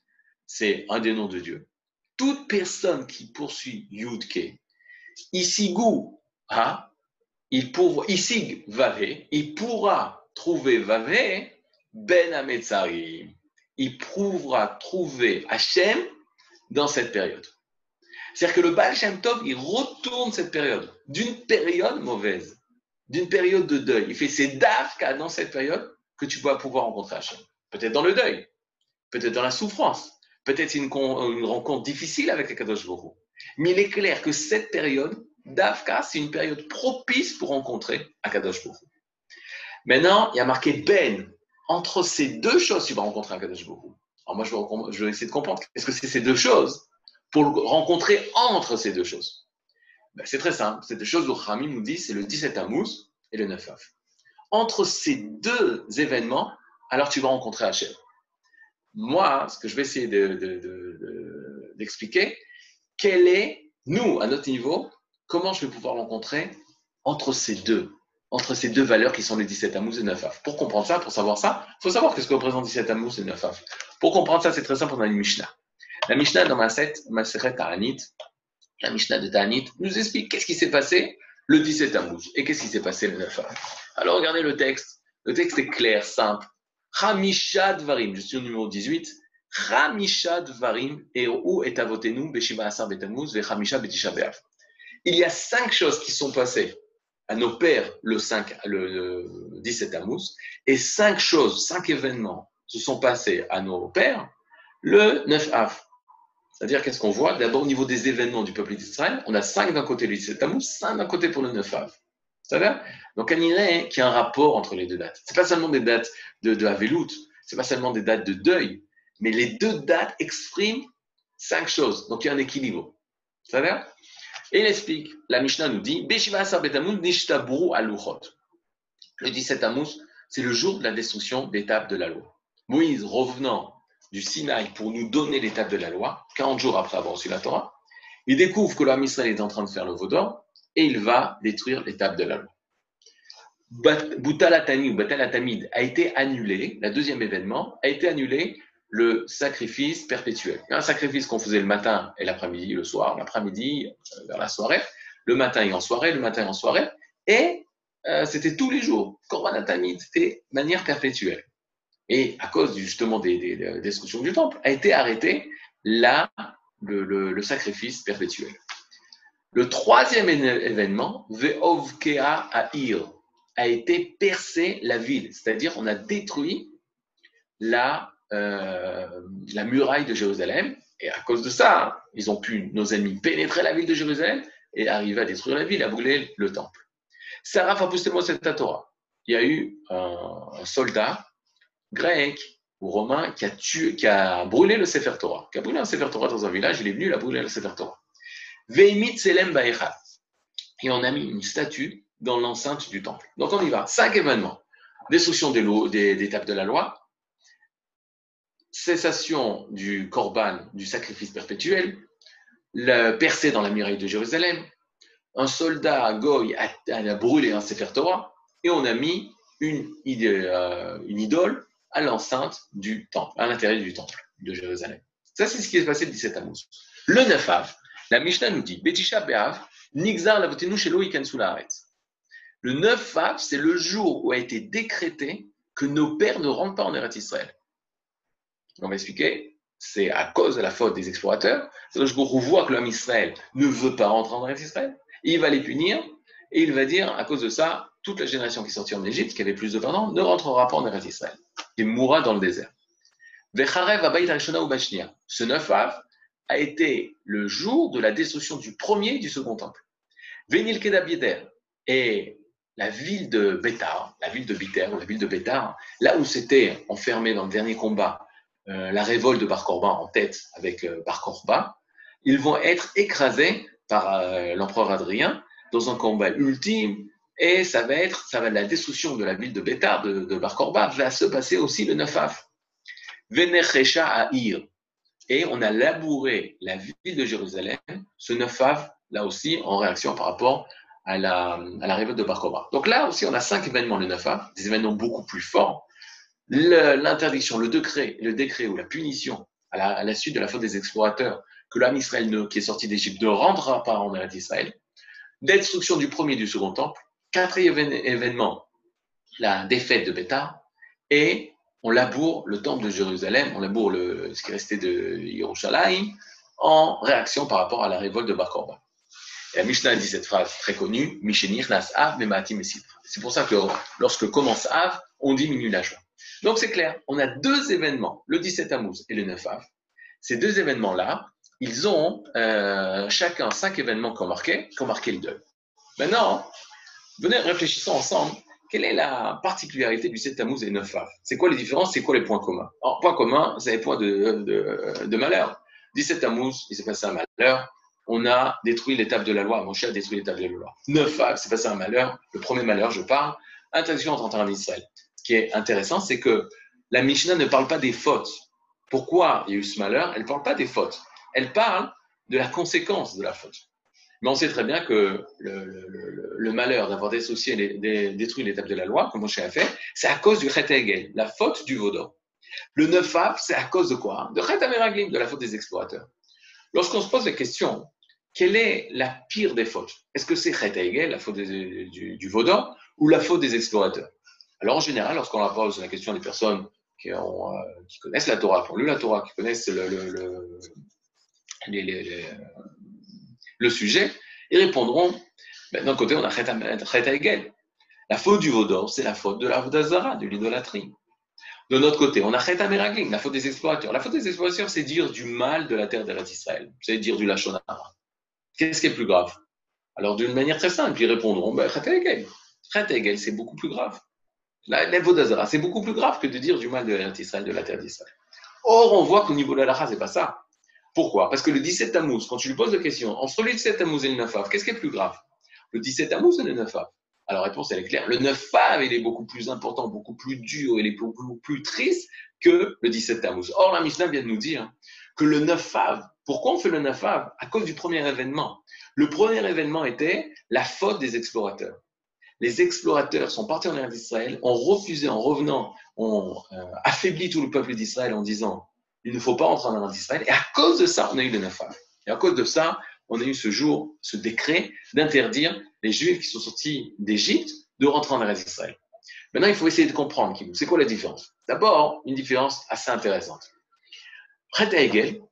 c'est un des noms de Dieu. Toute personne qui poursuit Yudke, Isigu ha, il pourra, isig vave, il pourra trouver vave ben ametzarim. Il pourra trouver Hachem dans cette période. C'est-à-dire que le Baal Shem Tov, il retourne cette période d'une période mauvaise, d'une période de deuil. Il fait c'est dafka dans cette période que tu vas pouvoir rencontrer Hachem. Peut-être dans le deuil, peut-être dans la souffrance, peut-être une, une rencontre difficile avec les Kadosh Mais il est clair que cette période, Dafka, c'est une période propice pour rencontrer Akadosh Baruch Maintenant, il y a marqué Ben. Entre ces deux choses, tu vas rencontrer Akadosh Baruch Alors moi, je vais, essayer de comprendre. Est-ce que c'est ces deux choses pour rencontrer entre ces deux choses? Ben, C'est très simple. Ces deux choses, le Rami nous dit, c'est le 17 Tammuz et le 9 Av. Entre ces deux événements, alors tu vas rencontrer Hachem. Moi, ce que je vais essayer d'expliquer, de, quel est, nous, à notre niveau, comment je vais pouvoir rencontrer entre ces deux, entre ces deux valeurs qui sont les 17 Amos et 9 Af. Pour comprendre ça, pour savoir ça, il faut savoir qu'est-ce que représente 17 Amos et 9 Af. Pour comprendre ça, c'est très simple, on a une Mishnah. La Mishnah dans ma Maseret Ta'anit, la Mishnah de Ta'anit, nous explique qu'est-ce qui s'est passé le 17 Amos et qu'est-ce qui s'est passé le 9 Af. Alors regardez le texte. Le texte est clair, simple. Chamishad Varim, je suis au numéro 18. Chamishad Varim, et où est avotenu, Beshima Asar Betamuz, Vechamisha Betisha il y a cinq choses qui sont passées à nos pères le, 5, le, 17 Tammuz, et cinq choses, cinq événements se sont passés à nos pères le 9 Av. C'est-à-dire, qu'est-ce qu'on voit? D'abord, au niveau des événements du peuple d'Israël, on a cinq d'un côté le 17 Tammuz, cinq d'un côté pour le 9 Av. C'est-à-dire Donc, on dirait y a un rapport entre les deux dates. Ce n'est pas seulement des dates de, de Havelut, ce n'est pas seulement des dates de deuil, mais les deux dates expriment cinq choses. Donc, il y a un équilibre. C'est-à-dire et il explique, la Mishnah nous dit, Le 17 Tammuz, c'est le jour de la destruction des tables de la loi. Moïse, revenant du Sinaï pour nous donner les tables de la loi, 40 jours après avoir reçu la Torah, il découvre que l'homme Israël est en train de faire le vaudor et il va détruire les tables de la loi. Boutalatani ou Batalatamid a été annulé, le deuxième événement a été annulé le sacrifice perpétuel. Un sacrifice qu'on faisait le matin et l'après-midi, le soir, l'après-midi euh, vers la soirée, le matin et en soirée, le matin et en soirée, et euh, c'était tous les jours. Korban c'était manière perpétuelle. Et à cause justement des, des, destructions du temple, a été arrêté là le, sacrifice perpétuel. Le troisième événement, Ve'ovkea Air, a été percé la ville, c'est-à-dire on a détruit la euh, la muraille de Jérusalem. Et à cause de ça, ils ont pu, nos ennemis, pénétrer la ville de Jérusalem et arriver à détruire la ville, à brûler le temple. Sarah Fapustemo Torah. Il y a eu un, soldat grec ou romain qui a, tué, qui a brûlé le Sefer Torah, qui a brûlé un Sefer Torah dans un village, il est venu, il a brûlé le Sefer Torah. Veimit Selem Et on a mis une statue dans l'enceinte du temple. Donc on y va. Cinq événements. Destruction des, des, des tables de la loi, cessation du korban, du sacrifice perpétuel, le percée dans la muraille de Jérusalem, un soldat goy a, brûlé un Sefer Torah et on a mis une, euh, une idole à l'enceinte du temple, à l'intérieur du temple de Jérusalem. Ça, c'est ce qui est passé le 17 Tammuz. Le 9 Av, la Mishnah nous dit Betisha Be'av, Nixar Le 9 Av, c'est le jour où a été décrété que nos pères ne rentrent pas en Eretz Israël on va expliquer, c'est à cause de la faute des explorateurs. C'est je voit que l'homme Israël ne veut pas rentrer en Israël. Il va les punir et il va dire, à cause de ça, toute la génération qui est sortie en Égypte, qui avait plus de 20 ans, ne rentrera pas en Eretz Israël. Il mourra dans le désert. Ce 9 av a été le jour de la destruction du premier et du second temple. Venil et la ville de Bétar, la ville de Biter la ville de Bétar, là où s'était enfermé dans le dernier combat euh, la révolte de Bar Korba en tête avec euh, Bar Korba, ils vont être écrasés par euh, l'empereur Adrien dans un combat ultime et ça va être ça va la destruction de la ville de Bétar, de, de Bar va se passer aussi le 9 av. Venechecha à. Et on a labouré la ville de Jérusalem, ce 9 av, là aussi, en réaction par rapport à la, à la révolte de Bar Korba. Donc là aussi, on a cinq événements le 9 av, des événements beaucoup plus forts. L'interdiction, le, décret, le décret ou la punition à la, suite de la faute des explorateurs que l'âme Israël qui est sorti d'Égypte ne rendra pas en Eretz Israël, destruction du premier et du second temple, quatrième événement, la défaite de Bétar, et on laboure le temple de Jérusalem, on laboure le, ce qui restait de Yerushalayim, en réaction par rapport à la révolte de Bar Korba. Et la Mishnah dit cette phrase très connue, Mishenir nas av C'est pour ça que lorsque commence Av, on diminue la joie. Donc c'est clair, on a deux événements, le 17 Tammuz et le 9 Av. Ces deux événements-là, ils ont euh, chacun cinq événements marqué, qui ont marqué le deuil. Maintenant, venez réfléchissons ensemble quelle est la particularité du 7 Tammuz et 9 Av C'est quoi les différences? C'est quoi les points communs? Alors, points communs, c'est les points de, malheur. 17 Tammuz, il s'est passé un malheur. On a détruit l'étape de la loi. Mon a détruit l'étape de la loi. 9 Av, c'est passé un malheur. Le premier malheur, je parle. Interdiction entre en Israël. Ce qui est intéressant, c'est que la Mishnah ne parle pas des fautes. Pourquoi il y a eu ce malheur? Elle ne parle pas des fautes. Elle parle de la conséquence de la faute. Mais on sait très bien que le, malheur d'avoir dissocié, les, détruit l'étape de la loi, comme Moshe a fait, c'est à cause du Chet la faute du vaudor. Le neuf av, c'est à cause de quoi? De Chet Ameraglim, de la faute des explorateurs. Lorsqu'on se pose la question, quelle est la pire des fautes? Est-ce que c'est Chet la faute du, du ou la faute des explorateurs? Alors en général, lorsqu'on pose la question des personnes euh, qui connaissent la Torah, qui ont lu la Torah, qui connaissent le, sujet, ils répondront ben, d'un côté, on a Chet Egel. La faute du Vaudor, c'est la faute de la Vodazara, de l'idolâtrie. De notre côté, on a Chet Ameraglim, la faute des explorateurs. La faute des explorateurs, c'est dire du mal de la terre d'Eretz Israël. C'est dire du Lachonara. Qu'est-ce qui est plus grave? Alors, d'une manière très simple, ils répondront ben, Chet Egel. Chet Egel, c'est beaucoup plus grave. C'est beaucoup plus grave que de dire du mal de Israël, de la terre d'Israël. Or, on voit qu'au niveau de la c'est pas ça. Pourquoi? Parce que le 17 Tammuz, quand tu lui poses la question, entre le 17 Tammuz et le 9 Av, qu'est-ce qui est plus grave? Le 17 Tammuz ou le 9 Av? Alors la réponse, elle est claire. Le 9 Av, il est beaucoup plus important, beaucoup plus dur, il est beaucoup plus triste que le 17 Tammuz. Or, la Mishnah vient de nous dire que le 9 Av, pourquoi on fait le 9 Av? À cause du premier événement. Le premier événement était la faute des explorateurs. Les explorateurs sont partis en Eretz d'Israël, ont refusé en revenant, ont euh, affaibli tout le peuple d'Israël en disant il ne faut pas entrer en Eretz d'Israël. Et à cause de ça, on a eu le Nafar. Et à cause de ça, on a eu ce jour, ce décret d'interdire les Juifs qui sont sortis d'Égypte de rentrer en Eretz d'Israël. Maintenant, il faut essayer de comprendre, c'est quoi la différence? D'abord, une différence assez intéressante. Près à Hegel,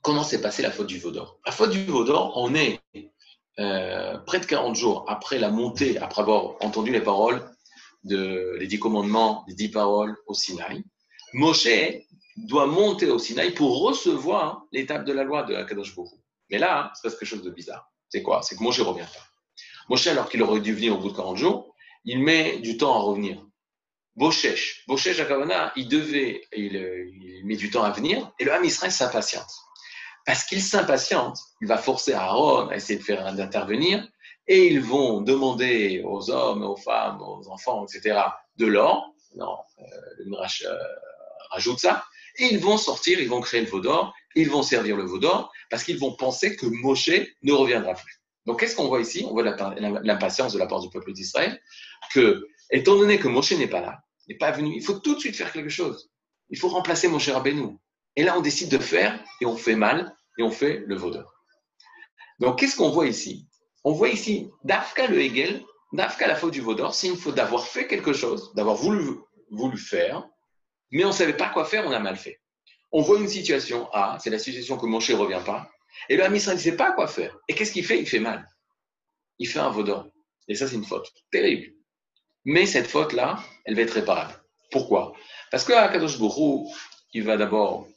comment s'est passée la faute du Vaudor? La faute du Vaudor, on est euh, près de 40 jours après la montée, après avoir entendu les paroles de les dix commandements, les dix paroles au Sinaï. Moshe doit monter au Sinaï pour recevoir l'étape de la loi de Kadosh Baruch Mais là, c'est passe quelque chose de bizarre. C'est quoi? C'est que Moshe ne revient pas. Moshe, alors qu'il aurait dû venir au bout de 40 jours, il met du temps à revenir. Boshesh, Boshesh Akavana, il devait, il, il, met du temps à venir, et le Ham Israël s'impatiente. Parce qu'il s'impatiente, il va forcer Aaron à essayer de faire d'intervenir, et ils vont demander aux hommes, aux femmes, aux enfants, etc., de l'or. Non, euh, le euh, rajoute ça et ils vont sortir, ils vont créer le veau d'or, ils vont servir le veau d'or, parce qu'ils vont penser que Moshe ne reviendra plus. Donc, qu'est-ce qu'on voit ici? On voit l'impatience de la part du peuple d'Israël, que, étant donné que Moshe n'est pas là, n'est pas venu, il faut tout de suite faire quelque chose. Il faut remplacer Moshe Rabbeinu. Et là, on décide de faire, et on fait mal, et on fait le veau d'or. Donc, qu'est-ce qu'on voit ici? On voit ici, Dafka le Hegel, Dafka la faute du veau d'or, c'est une faute d'avoir fait quelque chose, d'avoir voulu, faire, mais on ne savait pas quoi faire, on a mal fait. On voit une situation c'est la situation que Moshe ne revient pas, et le Israël ne sait pas quoi faire. Et qu'est-ce qu'il fait? Il fait mal. Il fait un vaudor. Et ça, c'est une faute terrible. Mais cette faute-là, elle va être réparable. Pourquoi? Parce que Akadosh Borou, il va d'abord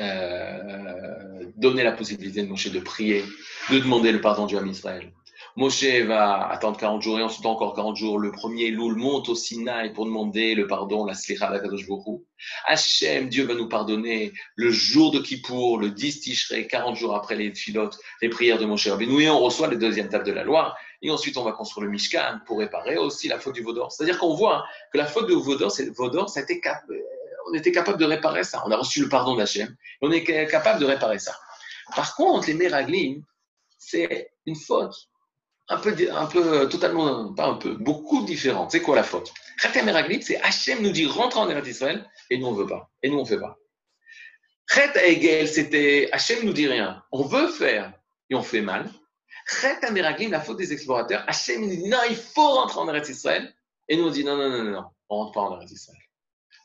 euh, donner la possibilité de Moshe de prier, de demander le pardon du Ham Israël. Moshe va attendre 40 jours et ensuite encore 40 jours. Le premier Loul monte au Sinaï pour demander le pardon, la Slicha d'Akadosh Borou. Hachem, Dieu va nous pardonner le jour de Kippour, le 10 Tishrei, 40 jours après les filotes, les prières de Moshe Rabbeinu. On reçoit le deuxième table de la loi. Et ensuite, on va construire le Mishkan pour réparer aussi la faute du Vaudor. C'est-à-dire qu'on voit que la faute du Vaudor, c'est Vaudor, c'était cap on était capable de réparer ça. On a reçu le pardon d'Hachem. On est capable de réparer ça. Par contre, les Meraglim, c'est une faute un peu, un peu, totalement, pas un peu, beaucoup différente. C'est quoi la faute? Chet Meraglim, c'est Hachem nous dit rentre en Eretz Israël et nous on veut pas. Et nous on fait pas. Chet Egel, c'était Hachem nous dit rien. On veut faire et on fait mal. Chet Meraglim, la faute des explorateurs, Hachem nous dit non, il faut rentrer en Eretz Israël. Et nous on dit non, non, non, non, non on rentre pas en Eretz Israël.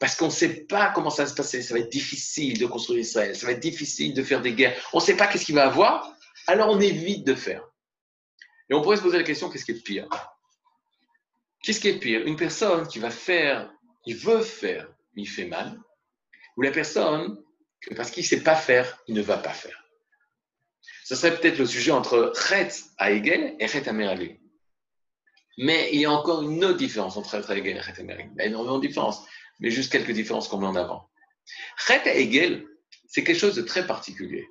Parce qu'on ne sait pas comment ça va se passer. Ça va être difficile de construire Israël. Ça va être difficile de faire des guerres. On ne sait pas qu'est-ce qu'il va avoir. Alors on évite de faire. Et on pourrait se poser la question qu'est-ce qui est pire? Qu'est-ce qui est pire? Une personne qui va faire, qui veut faire, mais il fait mal, ou la personne que parce qu'il ne sait pas faire, il ne va pas faire. Ce serait peut-être le sujet entre Chet à Hegel et Chet à Meraglim. Mais il y a encore une autre différence entre Chet à Hegel et Chet à Meraglim. Il y a énormément de différences mais juste quelques différences qu'on met en avant. Chet Hegel, c'est quelque chose de très particulier.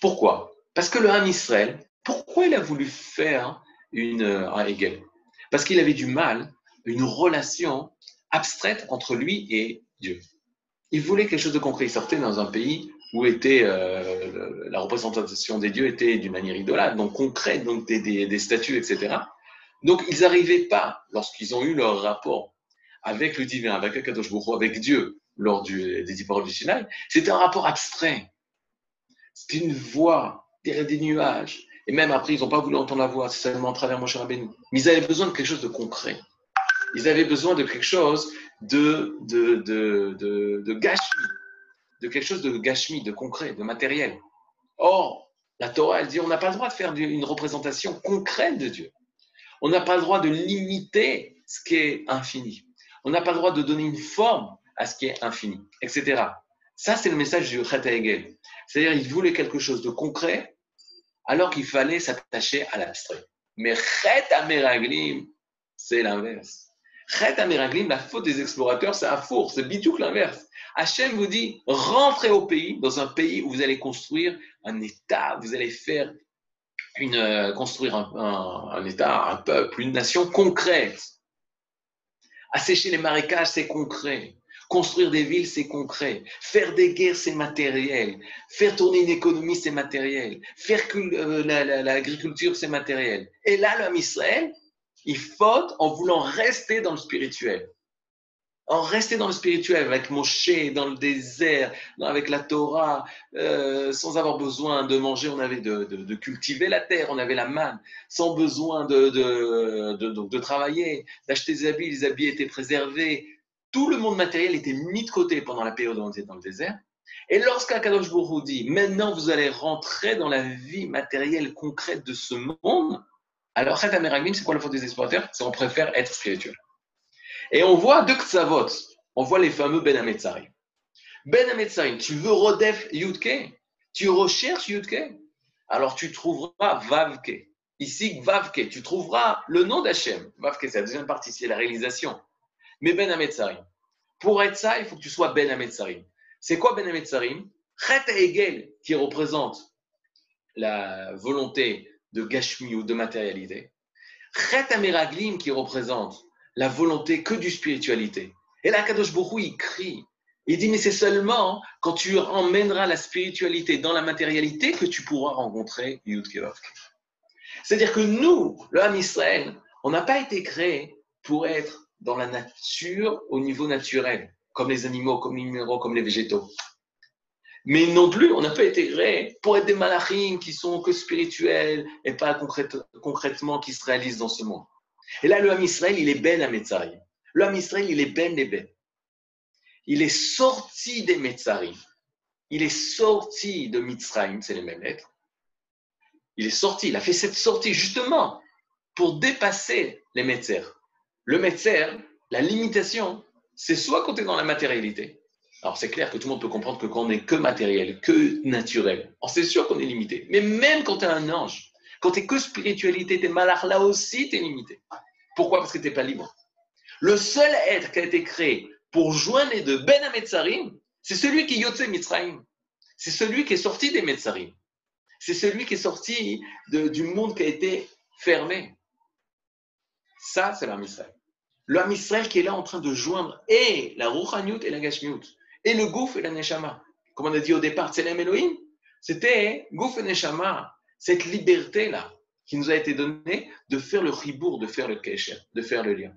Pourquoi? Parce que le Ham Israël, pourquoi il a voulu faire une, un Hegel? Parce qu'il avait du mal, une relation abstraite entre lui et Dieu. Il voulait quelque chose de concret. Il sortait dans un pays où était euh, la représentation des dieux était d'une manière idolâtre, donc concrète, donc des statues, etc. Donc ils n'arrivaient pas, lorsqu'ils ont eu leur rapport avec le divin, avec Akadosh Baruch avec Dieu, lors des paroles du Sinaï, c'était un rapport abstrait. C'était une voix derrière des nuages. Et même après, ils n'ont pas voulu entendre la voix, c'est seulement à travers Moshe Rabbeinu. Mais ils avaient besoin de quelque chose de concret. Ils avaient besoin de quelque chose de, de, de, de, de quelque chose de gashmi, de concret, de matériel. Or, la Torah, elle dit, on n'a pas le droit de faire une représentation concrète de Dieu. On n'a pas le droit de limiter ce qui est infini. On n'a pas le droit de donner une forme à ce qui est infini, etc. Ça, c'est le message du Chet Hegel. C'est-à-dire, il voulait quelque chose de concret, alors qu'il fallait s'attacher à l'abstrait. Mais Chet Ameraglim, c'est l'inverse. Chet Ameraglim, la faute des explorateurs, c'est un four, c'est bidouk l'inverse. Hachem vous dit, rentrez au pays, dans un pays où vous allez construire un État, vous allez faire une, euh, construire un État, un peuple, une nation concrète. Assécher les marécages, c'est concret. Construire des villes, c'est concret. Faire des guerres, c'est matériel. Faire tourner une économie, c'est matériel. Faire euh, l'agriculture, c'est matériel. Et là, l'homme Israël, il faute en voulant rester dans le spirituel. En rester dans le spirituel, avec Moshe, dans le désert, avec la Torah, euh, sans avoir besoin de manger, on avait de, cultiver la terre, on avait la manne, sans besoin de, de travailler, d'acheter des habits, les habits étaient préservés. Tout le monde matériel était mis de côté pendant la période où on était dans le désert. Et lorsqu'Akadosh vous dit, maintenant vous allez rentrer dans la vie matérielle concrète de ce monde, alors c'est quoi la faute des explorateurs C'est qu'on préfère être spirituel. Et on voit deux ksavot, on voit les fameux Ben Ametzarim. Ben Ametzarim, tu veux Rodef Yudke? Tu recherches Yudke? Alors tu trouveras Vavke. Ici, Vavke, tu trouveras le nom d'Hachem. Vavke, c'est la deuxième partie, c'est la réalisation. Mais Ben Ametzarim. Pour être ça, il faut que tu sois Ben Ametzarim. C'est quoi Ben Ametzarim? Chet Hegel, qui représente la volonté de Gashmi ou de matérialité. Chet Ameraglim, qui représente la volonté que du spiritualité. Et là, Kadosh Bourou, il crie. Il dit, mais c'est seulement quand tu emmèneras la spiritualité dans la matérialité que tu pourras rencontrer Yud C'est-à-dire que nous, le Ham Israël, on n'a pas été créé pour être dans la nature au niveau naturel, comme les animaux, comme les minéraux, comme les végétaux. Mais non plus, on n'a pas été créé pour être des malachim qui sont que spirituels et pas concrètement qui se réalisent dans ce monde. Et là, le Ham Israël, il est ben à Metzarim. Le Ham Israël, il est ben les ben. Il est sorti des Metzarim. Il est sorti de Mitzrayim, c'est les mêmes lettres. Il est sorti, il a fait cette sortie justement pour dépasser les Metzer. Le médecin, la limitation, c'est soit quand tu es dans la matérialité. Alors c'est clair que tout le monde peut comprendre que quand on n'est que matériel, que naturel, c'est sûr qu'on est limité. Mais même quand tu es un ange, quand tu es que spiritualité, tu es malach, là aussi tu es limité. Pourquoi? Parce que tu n'es pas libre. Le seul être qui a été créé pour joindre les deux, Ben Ametzarim, c'est celui qui est Yotze Mitzrayim. C'est celui qui est sorti des Metzarim. C'est celui qui est sorti du monde qui a été fermé. Ça, c'est l'âme Israël. L'âme Israël qui est là en train de joindre et la Rouchaniut et la Gashmiut, et le Gouf et la Neshama. Comme on a dit au départ, c'est Elohim. C'était Gouf et Neshama, cette liberté-là qui nous a été donnée de faire le ribour, de faire le kesher, de faire le lien.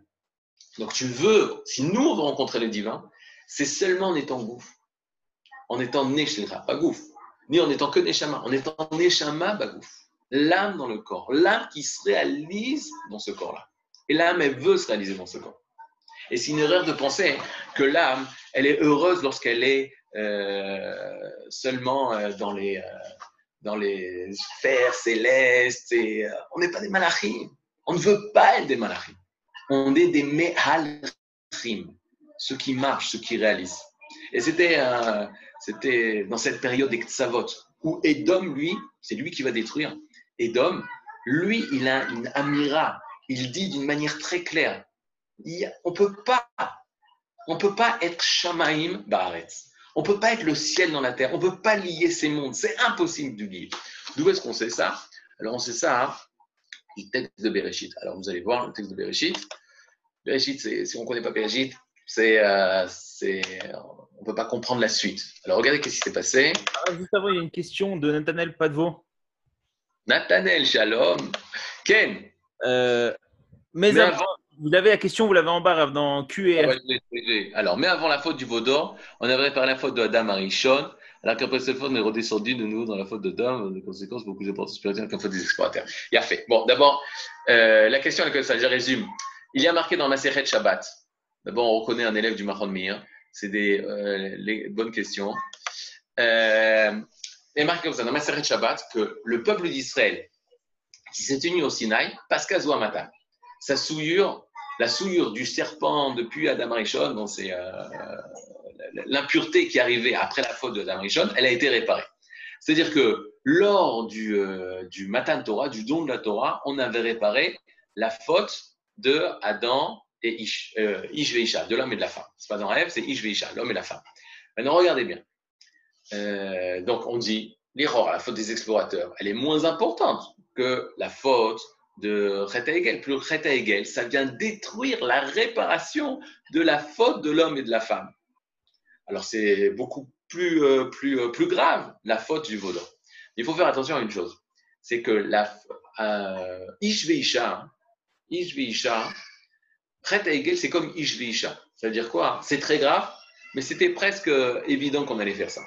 Donc tu veux, si nous on veut rencontrer le divin, c'est seulement en étant Gouf, en étant Neshama, pas Gouf, ni en étant que Neshama, en étant Neshama, Bagouf. L'âme dans le corps, l'âme qui se réalise dans ce corps-là. Et l'âme, elle veut se réaliser dans ce corps. Et c'est une erreur de penser que l'âme, elle est heureuse lorsqu'elle est euh, seulement euh, dans, les, euh, dans les sphères célestes. Et, on n'est pas des malachim. On ne veut pas être des malachim. On est des mehalchim, ceux qui marchent, ceux qui réalisent. Et c'était c'était dans cette période d'Ektsavot, où Edom, lui, c'est lui qui va détruire. Edom, lui, il a une amira, il dit d'une manière très claire, on peut pas, on peut pas être Shamaim Baaretz. On peut pas être le ciel dans la terre. On peut pas lier ces mondes. C'est impossible de lier. D'où est-ce qu'on sait ça? Alors on sait ça hein, du texte de Bereshit. Alors vous allez voir le texte de Bereshit. Bereshit, si on ne connaît pas Bereshit, c'est, euh, on ne peut pas comprendre la suite. Alors regardez qu'est-ce qui s'est passé. Ah, juste avant, il y a une question de Nathanaël Padvo. Nathanaël, shalom. Ken. Euh, mais, avant, vous avez la question, vous l'avez en bas dans Q et R. Alors, mais avant la faute du Vaudor, on avait réparé la faute de Adam Arishon, alors qu'après cette faute, on est redescendu de nouveau dans la faute de Dom, de conséquences beaucoup plus importantes spirituelles qu'en faute des explorateurs. Il a fait. Bon, d'abord, euh, la question est que ça, je résume. Il y a marqué dans ma de Shabbat. D'abord, on reconnaît un élève du Mahon Mir. C'est des euh, les bonnes questions. Euh, il y a marqué comme ça dans ma de Shabbat que le peuple d'Israël qui s'est tenu au Sinaï, Pascal Zouamata, sa souillure la souillure du serpent depuis Adam Rishon, donc c'est euh, l'impureté qui arrivait après la faute de Adam Rishon, elle a été réparée. C'est-à-dire que lors du, euh, du Torah, du don de la Torah, on avait réparé la faute de Adam et Ish, euh, Ish de l'homme et de la femme. C'est pas dans rêve, c'est Ish Veisha, l'homme et la femme. Maintenant, regardez bien. donc, on dit, l'erreur, la faute des explorateurs, elle est moins importante que la faute de Reta Egel. Plus Reta Egel, ça vient détruire la réparation de la faute de l'homme et de la femme. Alors c'est beaucoup plus, euh, plus, euh, plus grave, la faute du vaudor. Il faut faire attention à une chose, c'est que la euh, Ishveisha, Ishveisha, Reta Egel, c'est comme Ishveisha. Ça veut dire quoi? C'est très grave, mais c'était presque évident qu'on allait faire ça.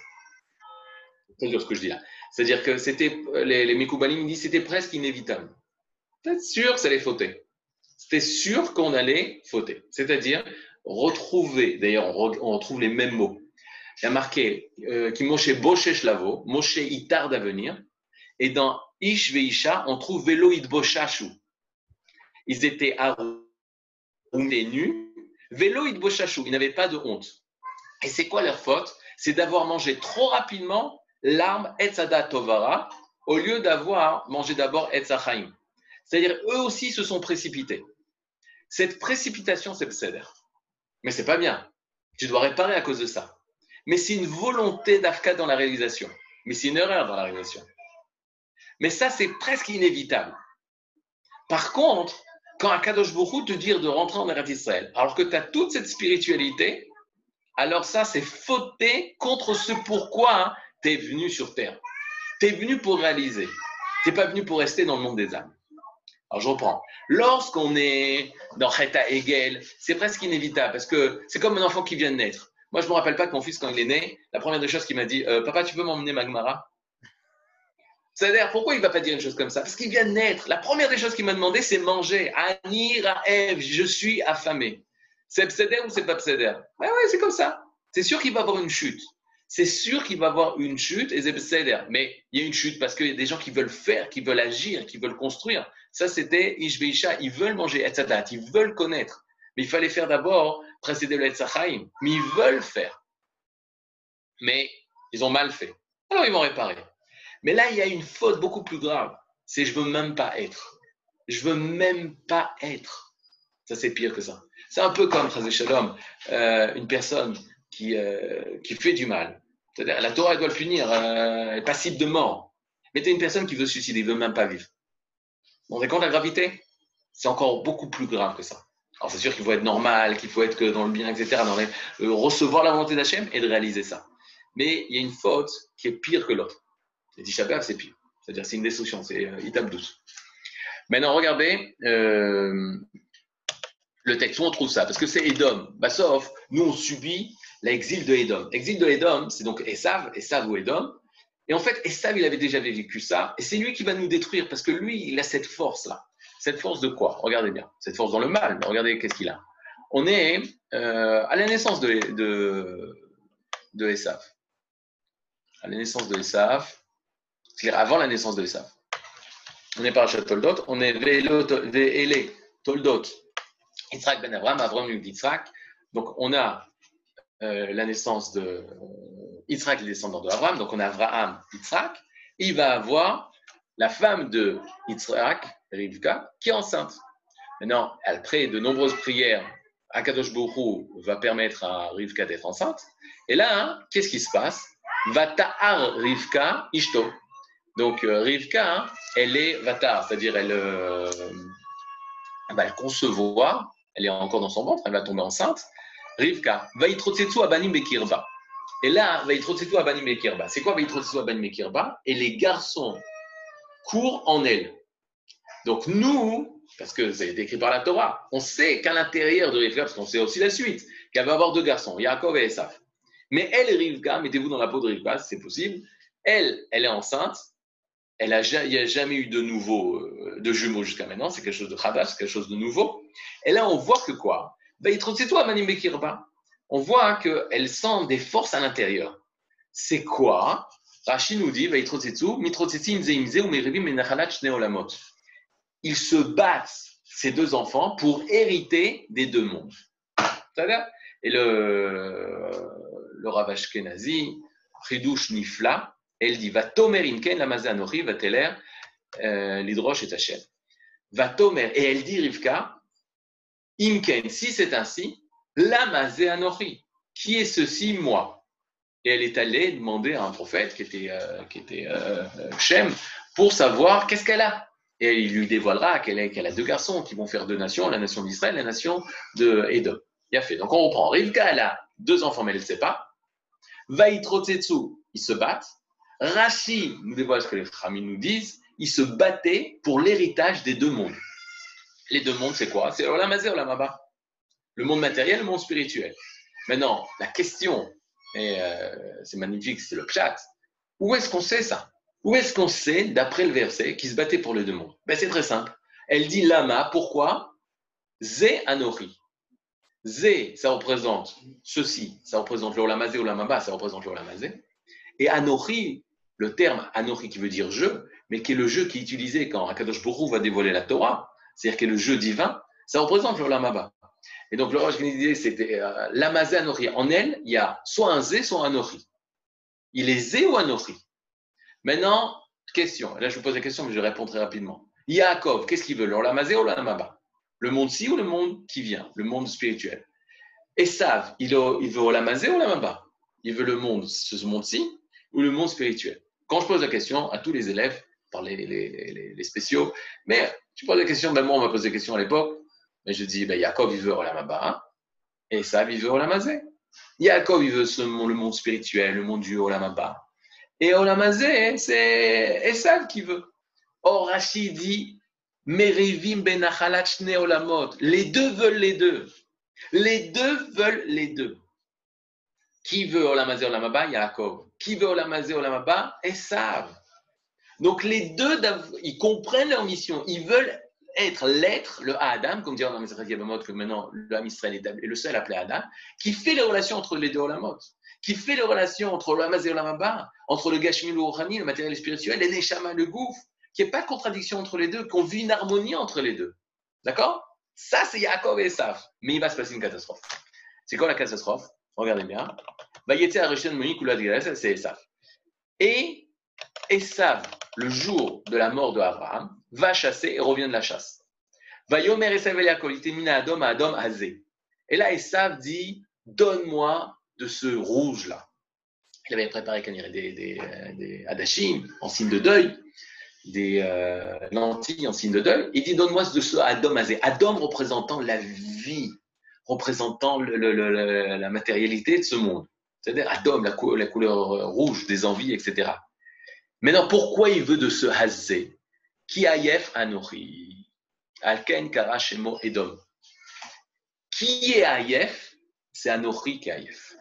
C'est ce que je dis là. C'est-à-dire que c'était, les, les Mekoubalim disent c'était presque inévitable. C'était sûr que ça allait fauter. C'était sûr qu'on allait fauter. C'est-à-dire retrouver, d'ailleurs, on, retrouve les mêmes mots. Il y a marqué euh, qui Moshe Boshesh Lavo, Moshe il tarde à venir. Et dans Ish Veisha, on trouve Velo Boshashu. Ils étaient et nus. Velo Boshashu, ils n'avaient pas de honte. Et c'est quoi leur faute? C'est d'avoir mangé trop rapidement l'arme Etzada Tovara au lieu d'avoir mangé d'abord Etzachaim. C'est-à-dire, eux aussi se sont précipités. Cette précipitation, c'est le Mais c'est pas bien. Tu dois réparer à cause de ça. Mais c'est une volonté d'Afka dans la réalisation. Mais c'est une erreur dans la réalisation. Mais ça, c'est presque inévitable. Par contre, quand Akadosh Baruch te dire de rentrer en Eretz Israël, alors que tu as toute cette spiritualité, alors ça, c'est fauter contre ce pourquoi hein, tu es venu sur terre. Tu es venu pour réaliser. Tu n'es pas venu pour rester dans le monde des âmes. Alors je reprends. Lorsqu'on est dans Cheta Hegel, c'est presque inévitable parce que c'est comme un enfant qui vient de naître. Moi, je me rappelle pas que mon fils, quand il est né, la première des choses qu'il m'a dit, euh, papa, tu peux m'emmener Magmara C'est-à-dire, pourquoi il va pas dire une chose comme ça? Parce qu'il vient de naître. La première des choses qu'il m'a demandé, c'est manger. Anir à Eve, je suis affamé. C'est Pseder ou c'est pas Pseder? Ben oui, c'est comme ça. C'est sûr qu'il va avoir une chute c'est sûr qu'il va avoir une chute et Mais il y a une chute parce qu'il y a des gens qui veulent faire, qui veulent agir, qui veulent construire. Ça, c'était Ishveisha. Ils veulent manger, etc. Ils veulent connaître. Mais il fallait faire d'abord précéder le Etzachaim. Mais ils veulent faire. Mais ils ont mal fait. Alors ils vont réparer. Mais là, il y a une faute beaucoup plus grave. C'est je veux même pas être. Je veux même pas être. Ça, c'est pire que ça. C'est un peu comme, Shalom, euh, une personne qui, euh, qui fait du mal. C'est-à-dire, la Torah, elle doit le punir, euh, elle est passible de mort. Mais tu une personne qui veut se suicider, veut même pas vivre. Vous vous rendez de la gravité? C'est encore beaucoup plus grave que ça. Alors, c'est sûr qu'il faut être normal, qu'il faut être dans le bien, etc., dans euh, recevoir la volonté d'Hachem et de réaliser ça. Mais il y a une faute qui est pire que l'autre. Les Tisha c'est pire. C'est-à-dire, c'est une destruction, c'est euh, étape douce. Maintenant, regardez euh, le texte où on trouve ça, parce que c'est Edom. Bah, sauf, nous, on subit l'exil de Edom. L'exil de Edom, c'est donc Esav, Esav ou Edom. Et en fait, Esav, il avait déjà vécu ça, et c'est lui qui va nous détruire, parce que lui, il a cette force-là. Cette force de quoi? Regardez bien. Cette force dans le mal, regardez qu'est-ce qu'il a? On est euh, à la naissance de, de, Esav. À la naissance de Esav, c'est-à-dire avant la naissance de Esav. On est par Toldot, on est Vélé, Toldot, Yitzhak ben Abraham, Abraham Yitzhak. Donc on a euh, la naissance de Yitzhak, le descendant de Abraham, donc on a Abraham, Yitzhak, il va avoir la femme de Yitzhak, Rivka, qui est enceinte. Maintenant, après de nombreuses prières, Akadosh Borou va permettre à Rivka d'être enceinte. Et là, hein, qu'est-ce qui se passe? Va ta'ar Rivka ishto. Donc euh, Rivka, hein, elle est vatar, c'est-à-dire elle, euh, va concevoir, elle est encore dans son ventre, elle va tomber enceinte. Rivka, va abanim bekirba. Et là, va yitrotsetsu abanim bekirba. C'est quoi va yitrotsetsu abanim bekirba Et les garçons courent en elle. Donc nous, parce que c'est décrit par la Torah, on sait qu'à l'intérieur de Rivka, parce qu'on sait aussi la suite, qu'elle va avoir deux garçons, Yaakov et Esav. Mais elle, Rivka, mettez-vous dans la peau de Rivka, si c'est possible, elle, elle est enceinte, elle a, il n'y a jamais eu de nouveau, euh, de jumeaux jusqu'à maintenant, c'est quelque chose de khadash, c'est quelque chose de nouveau. Et là, on voit que quoi? C'est toi, Manim Bekirba. On voit qu'elle sent des forces à l'intérieur. C'est quoi? Rachid nous dit, ils se battent, ces deux enfants, pour hériter des deux mondes. Et le, le Ravash Kenazi, Nifla, elle dit, va tomer imken la mazanori, va teler euh, l'hydroche et Hachem. Va tomer, et elle dit, Rivka, imken, si c'est ainsi, la mazanori, qui est ceci, moi? Et elle est allée demander à un prophète qui était, euh, qui était euh, Shem pour savoir qu'est-ce qu'elle a. Et il lui dévoilera qu'elle a deux garçons qui vont faire deux nations, la nation d'Israël et la nation de Edom. Il a fait. Donc on reprend. Rivka, elle a deux enfants, mais elle ne sait pas. Vaïtrotsetsu, ils se battent. Rashi nous dévoile ce que les Khamis nous disent. Ils se battaient pour l'héritage des deux mondes. Les deux mondes, c'est quoi? C'est Olamazé, Olamaba. Le monde matériel, le monde spirituel. Maintenant, la question et euh, c'est magnifique, c'est le chat. Où est-ce qu'on sait ça? Où est-ce qu'on sait, d'après le verset, qui se battait pour les deux mondes? Ben, C'est très simple. Elle dit lama, pourquoi? Zé anori. Zé, ça représente ceci, ça représente l'olamazé ou l'amaba, ça représente l'olamazé. Et anori, le terme anori qui veut dire jeu, mais qui est le jeu qui est utilisé quand Akadosh Borou va dévoiler la Torah, c'est-à-dire que le jeu divin, ça représente l'olamaba. Et donc, le Rosh disait, c'était euh, l'amazé Anori. En elle, il y a soit un zé, soit un Anori. Il est zé ou Anori Maintenant, question. Là, je vous pose la question, mais je réponds très rapidement. Yaakov, qu'est-ce qu'il veut? L'Olamazé ou l'Amaba? Le monde-ci ou le monde qui vient? Le monde spirituel. Esav, il, il veut l'Olamazé ou l'Amaba? Il veut le monde, ce monde-ci ou le monde spirituel? Quand je pose la question à tous les élèves, par les, les, spéciaux, mais tu poses la question, ben moi on m'a posé la question à l'époque, mais je dis, ben, Yaakov, il veut Olamaba, et ça, il veut Olamazé. Yaakov, il veut le monde spirituel, le monde du Olamaba. Et Olamazé, c'est Esav qui veut. Or, Rachid dit, Merivim ben olamot. Les deux veulent les deux. Les deux veulent les deux. Qui veut Olamazé Olamaba Yaakov. Qui veut Olamazé Olamaba Esav. Donc les deux, ils comprennent leur mission. Ils veulent être l'être, le Adam, comme dit Mesrach Yabamot, que maintenant l'homme Israël est le seul appelé Adam, qui fait les relations entre les deux Olamot, qui fait les relations entre l'Amaz et l'Amaba, entre le Gashmi, le Rouhani, le matériel spirituel, et Neshama, le Gouf, qui n'y pas de contradiction entre les deux, qu'on vit une harmonie entre les deux. D'accord? Ça, c'est Yaakov et Esav. Mais il va se passer une catastrophe. C'est quoi la catastrophe? Regardez bien. C'est Esav. Et Esav, le jour de la mort de Abraham, va chasser et revient de la chasse. Vayomer Esav et Yaakov, Adom Azé. Et là, Esav dit Donne-moi de ce rouge-là. Il avait préparé des, des, euh, des adachim en signe de deuil, des euh, lentilles en signe de deuil. Il dit Donne-moi de ce Adom Azé. Adom représentant la vie, représentant la matérialité de ce monde. C'est-à-dire Adom, la, la, couleur rouge des envies, etc. Maintenant, pourquoi il veut de ce Hazé Qui ayef anori Alken edom. Qui est Ayef C'est Anori qui est.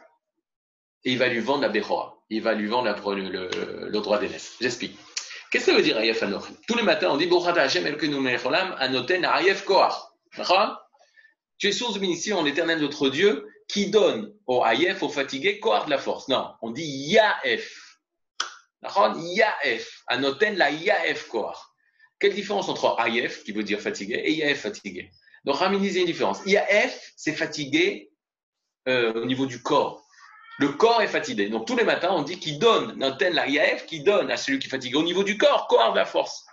Et il va lui vendre la Bechora. Il va lui vendre le, droit d'aînesse. J'explique. Qu'est-ce que ça veut dire Ayef Anori Tous les matins, on dit Anoten. Tu es source de bénédiction en l'éternel notre Dieu qui donne au Ayef, au fatigué, Koach de la force. Non, on dit Yaef. Yaef. Anoten la Yaef Koach. Quelle différence entre Ayef, qui veut dire fatigué, et Yaef fatigué? Donc, raminiser une différence. IAF, c'est fatigué euh, au niveau du corps. Le corps est fatigué. Donc, tous les matins, on dit qu'il donne, l'antenne, la IAF, qui donne à celui qui est fatigué au niveau du corps, corps de la force.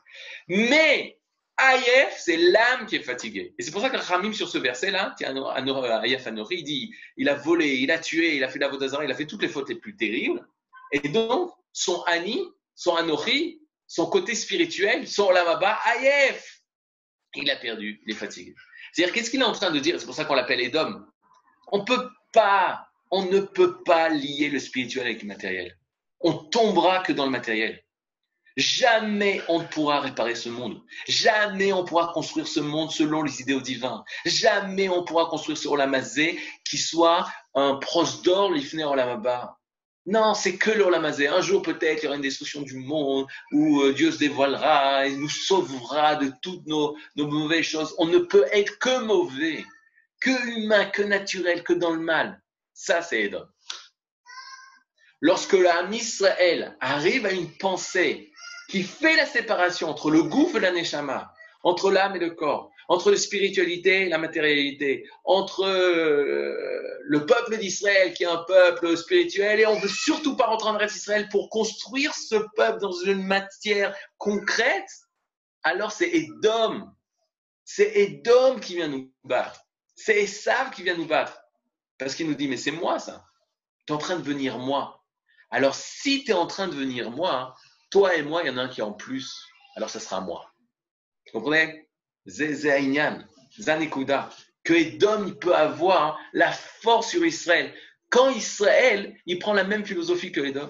Mais, IAF, c'est l'âme qui est fatiguée. Et c'est pour ça que Ramim, sur ce verset-là, Ayef Anori, il dit il a volé, il a tué, il a fait la vodazara, il a fait toutes les fautes les plus terribles. Et donc, son Ani, son Anori, son côté spirituel, son Lamaba, Ayef, il a perdu, il est fatigué. C'est-à-dire, qu'est-ce qu'il est en train de dire? C'est pour ça qu'on l'appelle Edom. On peut pas, on ne peut pas lier le spirituel avec le matériel. On tombera que dans le matériel. Jamais on ne pourra réparer ce monde. Jamais on pourra construire ce monde selon les idéaux divins. Jamais on pourra construire ce Olamazé qui soit un proche d'or, l'Ifner Olamaba. Non, c'est que l'Olamazé. Un jour, peut-être, il y aura une destruction du monde où euh, Dieu se dévoilera et nous sauvera de toutes nos, mauvaises choses. On ne peut être que mauvais, que humain, que naturel, que dans le mal. Ça, c'est Edom. Lorsque l'âme Israël arrive à une pensée qui fait la séparation entre le gouffre et la neshama, entre l'âme et le corps, entre la spiritualité et la matérialité, entre euh, le peuple d'Israël qui est un peuple spirituel et on veut surtout pas rentrer en reste Israël pour construire ce peuple dans une matière concrète, alors c'est Edom. C'est Edom qui vient nous battre. C'est Esav qui vient nous battre. Parce qu'il nous dit, mais c'est moi ça. Tu es en train de venir moi. Alors si tu es en train de venir moi, toi et moi, il y en a un qui est en plus. Alors ça sera moi. Vous comprenez? Que Edom peut avoir la force sur Israël. Quand Israël, il prend la même philosophie que Edom,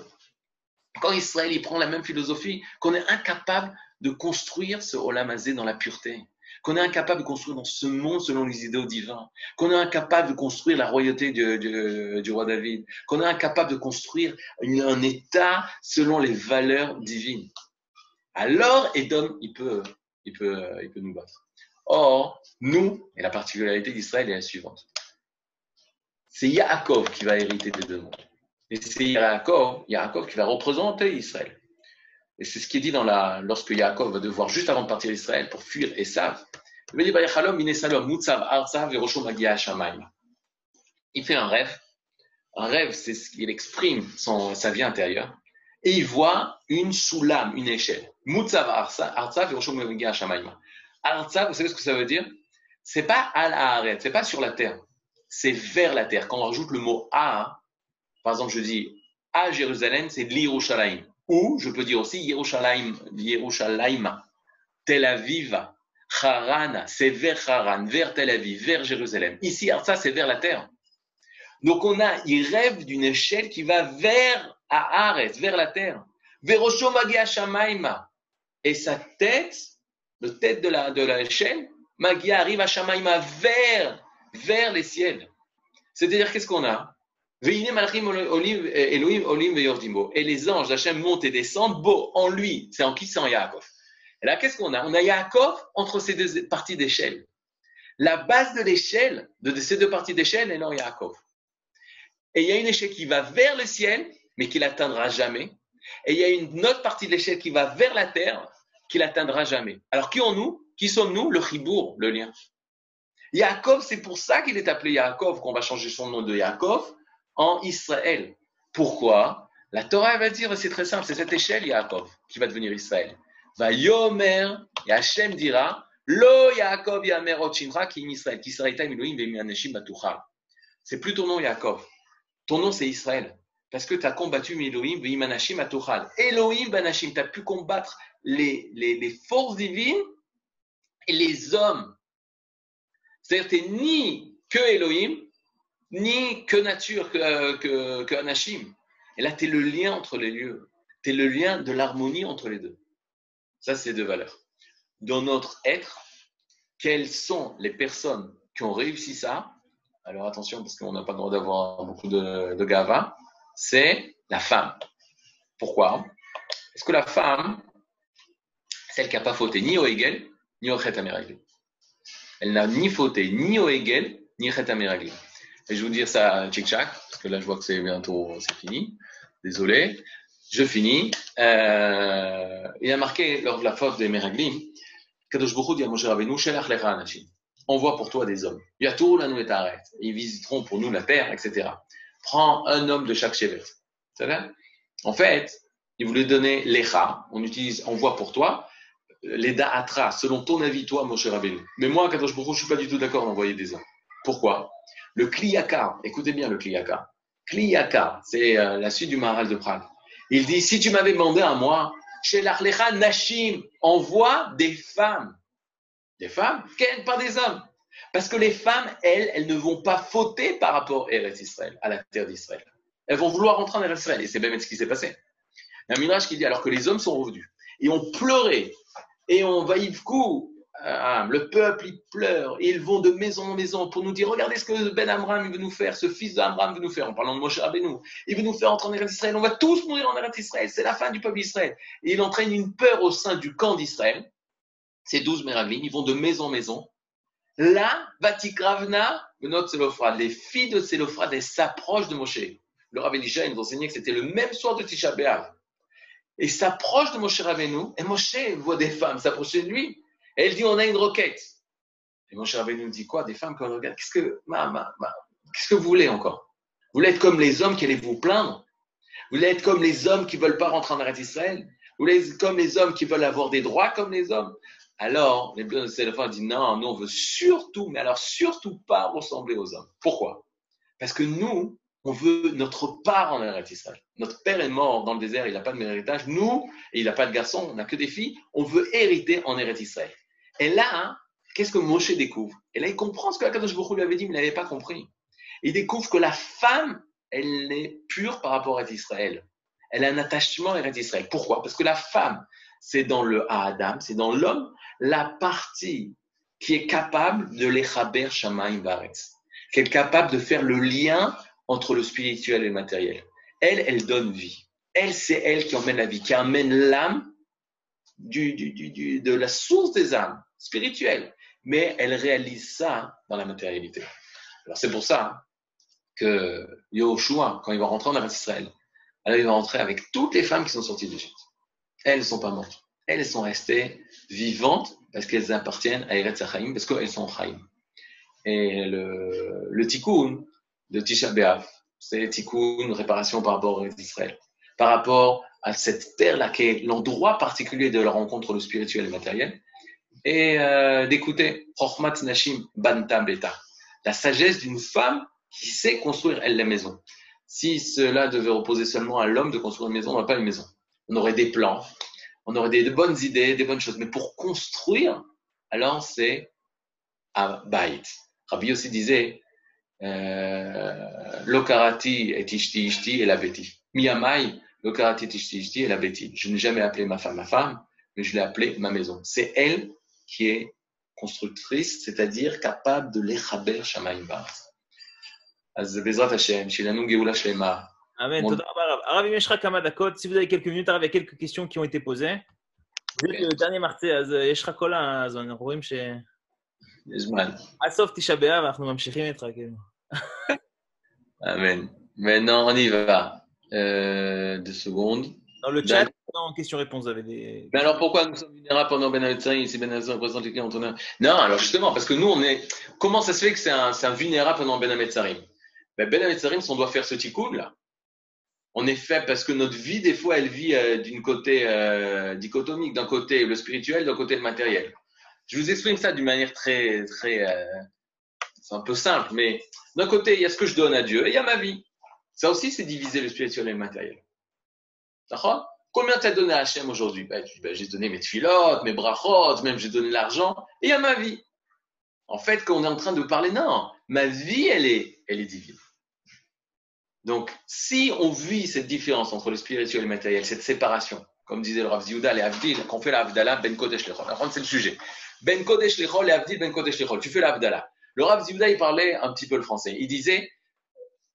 quand Israël, il prend la même philosophie, qu'on est incapable de construire ce Olamazé dans la pureté, qu'on est incapable de construire dans ce monde selon les idéaux divins, qu'on est incapable de construire la royauté du, roi David, qu'on est incapable de construire un État selon les valeurs divines. Alors, Edom, il peut il peut, il peut nous battre. Or, nous, et la particularité d'Israël est la suivante. C'est Yaakov qui va hériter des deux mondes. Et c'est Yaakov, Yaakov qui va représenter Israël. Et c'est ce qui est dit dans la, lorsque Yaakov va devoir, juste avant de partir d'Israël, pour fuir Esav, il fait un rêve. Un rêve, c'est ce qu'il exprime son, sa vie intérieure et il voit une soulame, une échelle. Artsav, vous savez ce que ça veut dire? C'est pas al ce c'est pas sur la terre, c'est vers la terre. Quand on rajoute le mot à, par exemple, je dis à Jérusalem, c'est l'Yerushalayim. Ou je peux dire aussi Yerushalayim, Yerushalayim, Tel Aviv, Haran, c'est vers Haran, vers Tel Aviv, vers Jérusalem. Ici, Artsav, c'est vers la terre. Donc on a, il rêve d'une échelle qui va vers Ares, vers la terre. Verosho. Et sa tête, la tête de la, de l'échelle, Magia arrive à Shamaima vers, vers les ciels. C'est-à-dire, qu'est-ce qu'on a? Et les anges d'Hachem montent et descendent, beau, en lui. C'est en qui? C'est en Yaakov. Et là, qu'est-ce qu'on a? On a Yaakov entre ces deux parties d'échelle. La base de l'échelle, de ces deux parties d'échelle, est en Yaakov. Et il y a une échelle qui va vers le ciel mais qui l'atteindra jamais. Et il y a une autre partie de l'échelle qui va vers la terre, qui l'atteindra jamais. Alors qui sommes-nous Qui sommes-nous? Le chibour, le lien. Yaakov, c'est pour ça qu'il est appelé Yaakov, qu'on va changer son nom de Yaakov en Israël. Pourquoi? La Torah va dire, c'est très simple, c'est cette échelle Yaakov qui va devenir Israël. Va Yomer, et Hachem dira, Lo Yaakov Yamer Otchimra qui Israël, qui sera Elohim. C'est plus ton nom Yaakov. Ton nom c'est Israël. Parce que tu as combattu Elohim Ve'imanashim Batuchal. Elohim Banashim, tu as pu combattre les, forces divines et les hommes. C'est-à-dire, tu n'es ni que Elohim, ni que nature, que, que, que. Et là, tu es le lien entre les lieux. Tu es le lien de l'harmonie entre les deux. Ça, c'est deux valeurs. Dans notre être, quelles sont les personnes qui ont réussi ça? Alors attention, parce qu'on n'a pas le droit d'avoir beaucoup de, de gava. C'est la femme. Pourquoi? Parce que la femme, celle qui n'a pas fauté ni au Hegel, ni au Elle n'a ni fauté ni au Hegel, ni Chet Et je vous dire ça tchic-tchac, parce que là, je vois que c'est bientôt, c'est fini. Désolé. Je finis. Euh, il a marqué lors de la faute des Meraglim, Kadosh Baruch à. Envoie pour toi des hommes. Yatou la nous arrête. Ils visiteront pour nous la terre, etc. Prends un homme de chaque vrai? En fait, il voulait donner lecha. On utilise envoie pour toi. Les da'atra, selon ton avis, toi, Moshe Rabbeinu. Mais moi, Kadosh Baruch je suis pas du tout d'accord d'envoyer des hommes. Pourquoi? Le kliyaka, écoutez bien le kliyaka. Kliyaka, c'est euh, la suite du Maharal de Prague. Il dit, si tu m'avais demandé à moi, chez l'Arlecha Nashim, envoie des femmes. Des femmes, pas des hommes. Parce que les femmes, elles, elles ne vont pas fauter par rapport à Israël, à la terre d'Israël. Elles vont vouloir rentrer en Eretz Israël. Et c'est même ce qui s'est passé. Il y a un mirage qui dit, alors que les hommes sont revenus, et ont pleuré, et ont coup ah, le peuple, il pleure et ils vont de maison en maison pour nous dire regardez ce que Ben Amram veut nous faire, ce fils d'Amram veut nous faire, en parlant de Moshe Rabbeinu. Il veut nous faire entrer en Eretz Israël. On va tous mourir en Eretz Israël. C'est la fin du peuple d'Israël. Et il entraîne une peur au sein du camp d'Israël. Ces douze Meraglim, ils vont de maison en maison. Là, Vatikravna, notre Sélophrade, les filles de Sélophrade, elles s'approchent de Moshe. Le Rabbi Elisha nous enseignait que c'était le même soir de Tisha B'Av. Et s'approche de Moshe Rabbeinu, et Moshe voit des femmes s'approcher de lui elle dit, on a une requête. Et cher nous dit quoi? Des femmes qu'on regarde. Qu'est-ce que, que vous voulez encore? Vous voulez être comme les hommes qui allaient vous plaindre? Vous voulez être comme les hommes qui ne veulent pas rentrer en Eretz Israël? Vous voulez être comme les hommes qui veulent avoir des droits comme les hommes? Alors, les de disent non, nous on veut surtout, mais alors surtout pas ressembler aux hommes. Pourquoi? Parce que nous, on veut notre part en Eretz Israël. Notre père est mort dans le désert, il n'a pas de héritage. Nous, il n'a pas de garçon, on n'a que des filles, on veut hériter en Eretz Israël. Et là, qu'est-ce que Moshe découvre? Et là, il comprend ce que Akadosh Baruch lui avait dit, mais il n'avait pas compris. Il découvre que la femme, elle est pure par rapport à Israël. Elle a un attachement à Israël. Pourquoi? Parce que la femme, c'est dans le Adam, c'est dans l'homme, la partie qui est capable de l'échaber Shamaim Baretz, qui est capable de faire le lien entre le spirituel et le matériel. Elle, elle donne vie. Elle, c'est elle qui emmène la vie, qui amène l'âme du, du, de la source des âmes spirituelle, mais elle réalise ça dans la matérialité. Alors c'est pour ça que Yahushua, quand il va rentrer en Israël, alors il va rentrer avec toutes les femmes qui sont sorties d'Égypte. Elles ne sont pas mortes. Elles sont restées vivantes parce qu'elles appartiennent à Eretz Chaim, parce qu'elles sont Chaim. Et le, le tikkun de Tisha B'Av, c'est tikkun, réparation par rapport à Israël. Par rapport à cette terre-là qui est l'endroit particulier de la rencontre le spirituel et le matériel, et euh, d'écouter Chochmat Nashim Banta Beta, la sagesse d'une femme qui sait construire elle la maison. Si cela devait reposer seulement à l'homme de construire une maison, on n'aurait pas une maison On aurait des plans, on aurait des, bonnes idées, des bonnes choses. Mais pour construire, alors c'est à Bait. Rabbi aussi disait euh, Lokarati et Ishti Ishti et la Beti. Miyamai, Lokarati Ishti Ishti et la Beti. Je n'ai jamais appelé ma femme ma femme, mais je l'ai appelée ma maison. C'est elle qui est constructrice, c'est-à-dire capable de l'échaber Shamaim אז בעזרת השם, שיהיה לנו גאולה שלמה. Amen. Arav, אם יש לך כמה דקות, si vous avez quelques minutes, il y a quelques questions qui ont été posées. vous êtes le dernier מרצה, אז יש לך כל הזמן, אנחנו רואים ש... יש זמן. עד סוף תשעה באב אנחנו ממשיכים איתך, כאילו. Amen. Maintenant, on y va. Euh, deux secondes. Dans le chat, en question-réponse, vous avez des. Mais alors pourquoi nous sommes vulnérables pendant Ben Hametzarim si Ben Hametzarim représente les clients Non, alors justement, parce que nous, on est. Comment ça se fait que c'est un, un, vulnérable pendant Ben Hametzarim Ben, ben Hametzarim, si on doit faire ce tikkun là, on est parce que notre vie, des fois, elle vit euh, d'une côté euh, dichotomique, d'un côté le spirituel, d'un côté le matériel. Je vous exprime ça d'une manière très, très. Euh, c'est un peu simple, mais d'un côté, il y a ce que je donne à Dieu et il y a ma vie. Ça aussi, c'est diviser le spirituel et le matériel. D'accord? Combien t'as donné à Hachem aujourd'hui? Ben, J'ai donné mes tfilotes, mes brachot, même j'ai donné l'argent, et il y a ma vie. En fait, quand on est en train de parler, non, ma vie, elle est, elle est divine. Donc, si on vit cette différence entre le spirituel et le matériel, cette séparation, comme disait le Rav Ziouda, les Avdil, qu'on fait l'Avdallah, Ben Kodesh Lechol. c'est le sujet. Ben Kodesh Lechol et Avdil, Ben Kodesh Lechol. Tu fais l'Avdallah. Le Rav Ziouda, il parlait un petit peu le français. Il disait,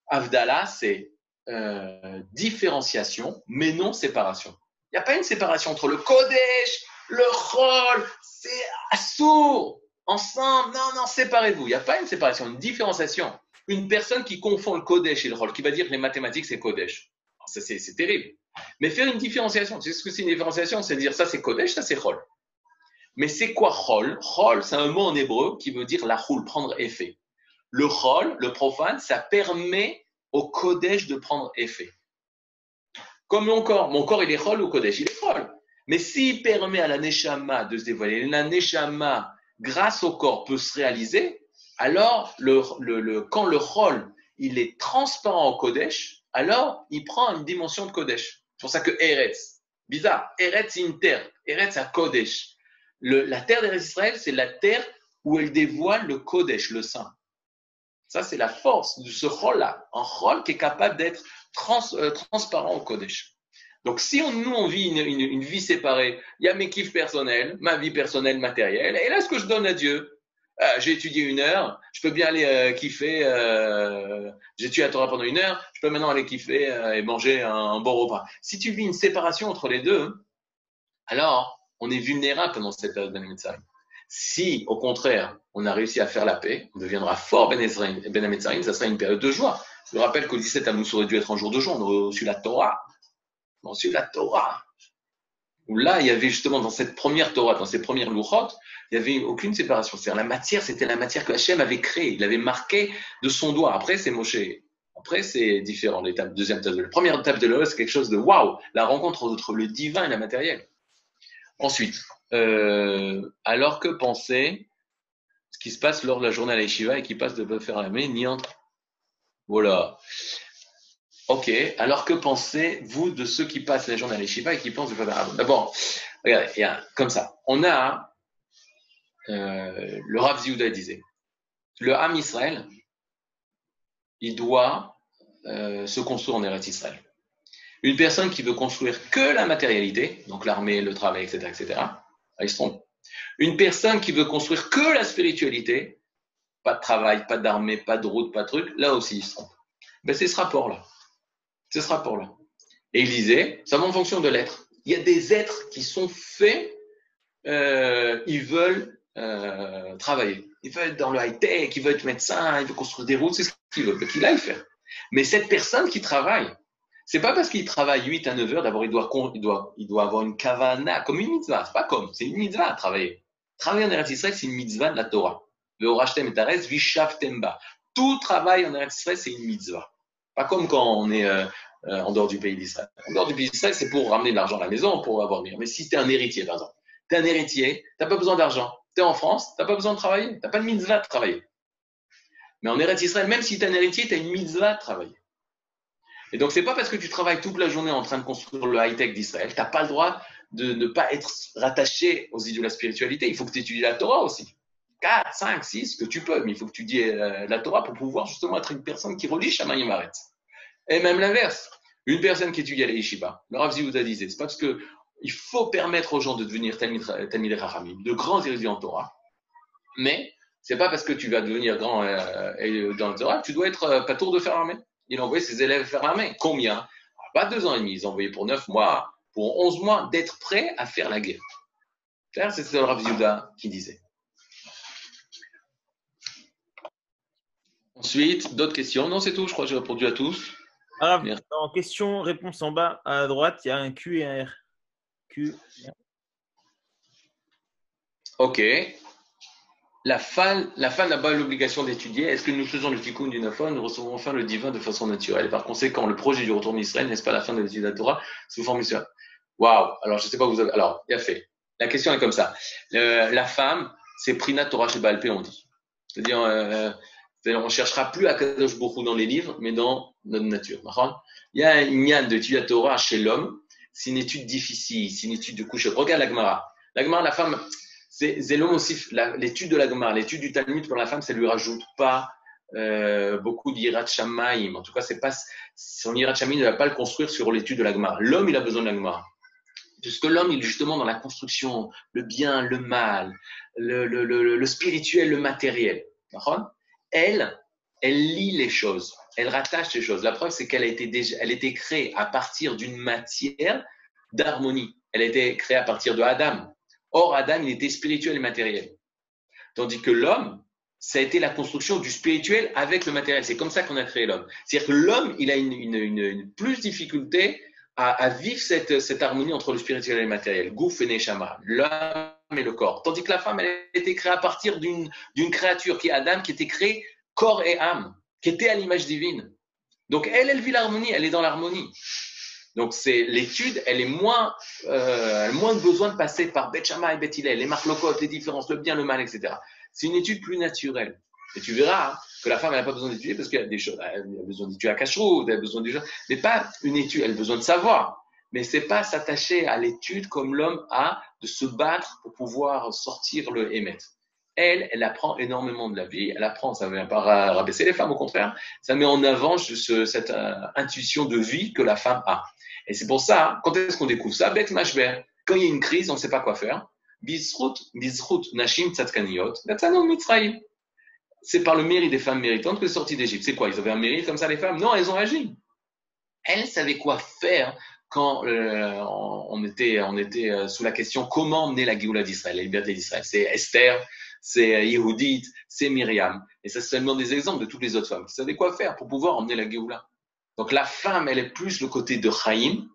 Avdallah, c'est euh, différenciation, mais non séparation. Il n'y a pas une séparation entre le Kodesh, le Chol, c'est assourd, ensemble. Non, non, séparez-vous. Il n'y a pas une séparation, une différenciation. Une personne qui confond le Kodesh et le Chol, qui va dire les mathématiques, c'est Kodesh. C'est terrible. Mais faire une différenciation, tu ce que c'est une différenciation C'est dire ça c'est Kodesh, ça c'est Chol. Mais c'est quoi Chol Chol, c'est un mot en hébreu qui veut dire la roule, prendre effet. Le Chol, le profane, ça permet au Kodesh de prendre effet. Comme mon corps. Mon corps, il est Chol ou Kodesh? Il est Chol. Mais s'il permet à la Neshama de se dévoiler, la Neshama, grâce au corps, peut se réaliser, alors quand le Chol, il est transparent au Kodesh, alors il prend une dimension de Kodesh. C'est pour ça que Eretz, bizarre, Eretz c'est une terre, Eretz c'est un Kodesh. la terre d'Eretz Israël, c'est la terre où elle dévoile le Kodesh, le Saint. Ça, c'est la force de ce rôle-là, un rôle qui est capable d'être euh, transparent au Kodesh. Donc, si on, nous, on vit une, vie séparée, il y a mes kiffs personnels, ma vie personnelle matérielle, et là, ce que je donne à Dieu, euh, j'ai étudié une heure, je peux bien aller euh, kiffer, j'ai étudié la Torah pendant une heure, je peux maintenant aller kiffer et manger un, bon repas. Si tu vis une séparation entre les deux, alors on est vulnérable pendant cette période d'Animitzarim. Si, au contraire, on a réussi à faire la paix, on deviendra fort Ben, ben ça sera une période de joie. Je me rappelle qu'au 17 Tammuz aurait dû être un jour de joie, on aurait reçu la Torah. On a reçu la Torah. Où là, il y avait justement dans cette première Torah, dans ces premières louchot, il n'y avait aucune séparation. C'est-à-dire la matière, c'était la matière que Hachem avait créée. Il avait marqué de son doigt. Après, c'est Moshe. Après, c'est différent. L'étape, deuxième étape de la première étape de l'heure, c'est quelque chose de waouh, la rencontre entre le divin et la matérielle. Ensuite, euh, alors que penser ce qui se passe lors de la journée à l'Eshiva et qui passe de faire la main ni entre. Voilà. Ok, alors que pensez-vous de ceux qui passent la journée à l'Eshiva et qui pensent de faire D'abord, regardez, il y a comme ça. On a euh, le Rav Ziouda disait le Ham Israël, il doit euh, se construire en Eretz Israël. Une personne qui veut construire que la matérialité, donc l'armée, le travail, etc., etc., ils se Une personne qui veut construire que la spiritualité, pas de travail, pas d'armée, pas de route, pas de truc, là aussi ils se trompent. Ben, c'est ce rapport-là. Ce rapport-là. Et il disait, ça va en fonction de l'être. Il y a des êtres qui sont faits, euh, ils veulent euh, travailler. Ils veulent être dans le high-tech, ils veulent être médecin, ils veulent construire des routes, c'est ce qu'ils veulent, qu'il aille faire. Mais cette personne qui travaille, c'est pas parce qu'il travaille 8 à 9 heures, d'abord il doit, avoir une kavana, comme une mitzvah. C'est pas comme, c'est une mitzvah à travailler. Travailler en Eretz Israël, c'est une mitzvah de la Torah. Le et Vishav Temba. Tout travail en Eretz Israël, c'est une mitzvah. Pas comme quand on est euh, euh, en dehors du pays d'Israël. En dehors du pays d'Israël, c'est pour ramener de l'argent à la maison, pour avoir mieux. Mais si tu es un héritier, par exemple, tu es un héritier, tu pas besoin d'argent. Tu es en France, tu pas besoin de travailler. Tu pas de mitzvah de travailler. Mais en Eretz Israël, même si tu es un héritier, tu as une mitzvah de travailler. Et donc, c'est pas parce que tu travailles toute la journée en train de construire le high-tech d'Israël, tu n'as pas le droit de ne pas être rattaché aux idées de la spiritualité. Il faut que tu étudies la Torah aussi. 4, 5, 6, que tu peux, mais il faut que tu étudies euh, la Torah pour pouvoir justement être une personne qui relie Shamaï Maret. Et même l'inverse. Une personne qui étudie à l'Yeshiva, le Rav Ziouda disait, c'est parce que il faut permettre aux gens de devenir Talmid Rachamim, de grands érudits en Torah, mais c'est pas parce que tu vas devenir grand euh, dans le Torah, tu dois être euh, pas tour de faire l'armée il a envoyé ses élèves faire la main. Combien Pas deux ans et demi, ils envoyé pour neuf mois, pour onze mois, d'être prêts à faire la guerre. C'est le Rav Yuda qui disait. Ensuite, d'autres questions Non, c'est tout, je crois que j'ai répondu à tous. Ah, en question, réponse en bas à droite, il y a un Q et un R. Q. Ok. La femme, la femme n'a pas l'obligation d'étudier. Est-ce que nous faisons le tikkun d'une femme, nous recevons enfin le divin de façon naturelle? Par conséquent, le projet du retour d'Israël n'est-ce pas la fin de l'étude de la Torah sous forme musulmane Waouh Alors, je ne sais pas vous avez. Alors, bien fait. La question est comme ça. la femme, c'est Prina Torah chez Balpé, on dit. C'est-à-dire, euh, on ne cherchera plus à Kadosh Bokhu dans les livres, mais dans notre nature. Il y a une yann de la Torah chez l'homme. C'est une étude difficile, c'est une étude de couche. Regarde la Gemara. La Gemara, la femme, c'est l'homme aussi, l'étude de la Gemara, l'étude du Talmud pour la femme, ça lui rajoute pas euh, beaucoup d'Irat Shamaim. En tout cas, pas, son Irat Shamaim ne va pas le construire sur l'étude de la Gemara. L'homme, il a besoin de la Gemara. Puisque l'homme, il est justement dans la construction, le bien, le mal, le, le, spirituel, le matériel. Elle, elle lit les choses, elle rattache les choses. La preuve, c'est qu'elle a été créée à partir d'une matière d'harmonie. Elle a été créée à partir de Adam. Or, Adam, il était spirituel et matériel. Tandis que l'homme, ça a été la construction du spirituel avec le matériel. C'est comme ça qu'on a créé l'homme. C'est-à-dire que l'homme, il a une, plus difficulté à, à vivre cette, cette, harmonie entre le spirituel et le matériel. Gouf et Neshama, l'homme et le corps. Tandis que la femme, elle a été créée à partir d'une créature qui est Adam, qui était créée corps et âme, qui était à l'image divine. Donc elle, elle vit l'harmonie, elle est dans l'harmonie. Donc c'est l'étude, elle est moins, euh, moins besoin de passer par Bet et Bet les marlocotes, les différences, le bien, le mal, etc. C'est une étude plus naturelle. Et tu verras hein, que la femme, elle n'a pas besoin d'étudier parce qu'il y a elle a besoin d'étudier à cacheroute, elle a besoin de choses, mais pas une étude, elle a besoin de savoir. Mais c'est pas s'attacher à l'étude comme l'homme a de se battre pour pouvoir sortir le émettre. Elle, elle apprend énormément de la vie. Elle apprend, ça ne vient pas rabaisser les femmes, au contraire. Ça met en avant cette euh, intuition de vie que la femme a. Et c'est pour ça, quand est-ce qu'on découvre ça? Beth Mashber. Quand il y a une crise, on ne sait pas quoi faire. Bizrut, bizrut, nashim tzatkaniot, mitzrayim. C'est par le mérite des femmes méritantes que c'est sorti d'Égypte. C'est quoi? Ils avaient un mérite comme ça, les femmes? Non, elles ont agi. Elles savaient quoi faire quand euh, on était, on était euh, sous la question comment mener la Géoula d'Israël, la liberté d'Israël? C'est Esther, c'est euh, Yehudit, c'est Myriam. Et ça, c'est seulement des exemples de toutes les autres femmes qui savaient quoi faire pour pouvoir emmener la Géoula. Donc la femme, elle est plus le côté de Chaim.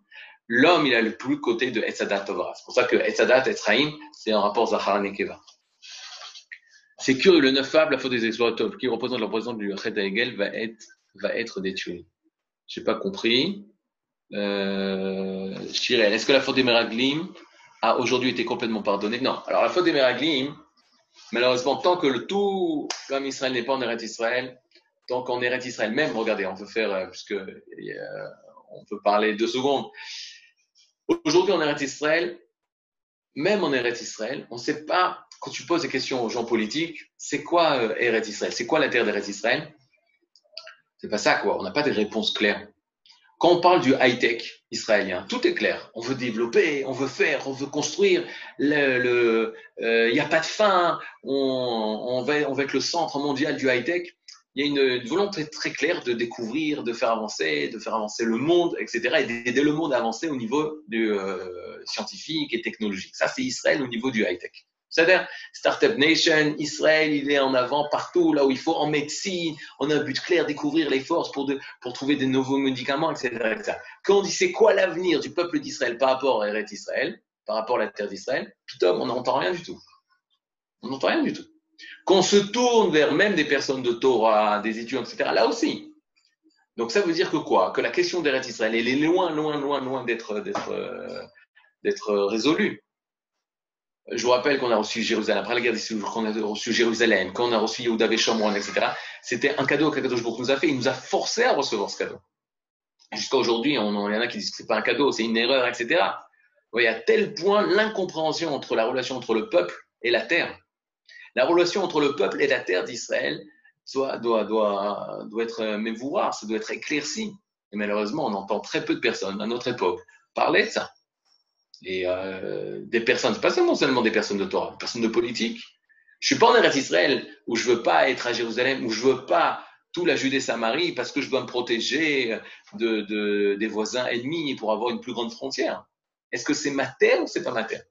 L'homme, il a le plus le côté de Etzadat Tovra. C'est pour ça que Etzadat et Chaim, c'est un rapport Zahar Nekeva. C'est curieux, le neuf fable, la faute des explorateurs, qui représente la présence du Chet va être, va être détruit. J'ai pas compris. Euh, est-ce que la faute des Meraglim a aujourd'hui été complètement pardonnée? Non. Alors la faute des Meraglim, malheureusement, tant que le tout, comme Israël n'est pas en Eretz Israël, tant qu'en Eretz Israël même, regardez, on peut faire, euh, puisque euh, on peut parler deux secondes. Aujourd'hui en Eretz Israël, même en Eretz Israël, on ne sait pas, quand tu poses des questions aux gens politiques, c'est quoi euh, Eretz Israël? C'est quoi la terre d'Eretz Israël? C'est pas ça, quoi. On n'a pas de réponses claires. Quand on parle du high-tech israélien, tout est clair. On veut développer, on veut faire, on veut construire. Il n'y le, a pas de fin. On, on, va, on être le centre mondial du high-tech il y a une, volonté très claire de découvrir, de faire avancer, de faire avancer le monde, etc., et d'aider le monde à avancer au niveau euh, scientifique et technologique. Ça, c'est Israël au niveau du high-tech. C'est-à-dire, Startup Nation, Israël, il est en avant partout, là où il faut, en médecine, on a un but clair, découvrir les forces pour, de, trouver de nouveaux médicaments, etc., Quand on dit c'est quoi l'avenir du peuple d'Israël par rapport à Eretz Israël, par rapport à la terre d'Israël, on n'entend rien du tout. On n'entend rien du tout qu'on se tourne vers même des personnes de Torah, des étudiants, etc., là aussi. Donc ça veut dire que quoi? Que la question d'Eretz Israël, elle est loin, loin, loin, loin d'être, d'être résolue. Je vous rappelle qu'on a reçu Jérusalem, après la guerre des qu'on a reçu Jérusalem, qu'on a reçu Yehuda Shomron, etc. C'était un cadeau que Kadosh nous a fait. Il nous a forcé à recevoir ce cadeau. Jusqu'à aujourd'hui, il y en a qui disent que c'est pas un cadeau, c'est une erreur, etc. Y a tel point l'incompréhension entre la relation entre le peuple et la terre. La relation entre le peuple et la terre d'Israël doit, être voir, ça doit être éclairci. Et malheureusement, on entend très peu de personnes à notre époque parler de ça. Et euh, des personnes, pas seulement, seulement des personnes de Torah, des personnes de politique. Je suis pas en Eretz Israël où je veux pas être à Jérusalem, où je veux pas tout la Judée-Samarie parce que je dois me protéger de, de, des voisins ennemis pour avoir une plus grande frontière. Est-ce que c'est ma terre ou c'est pas ma terre?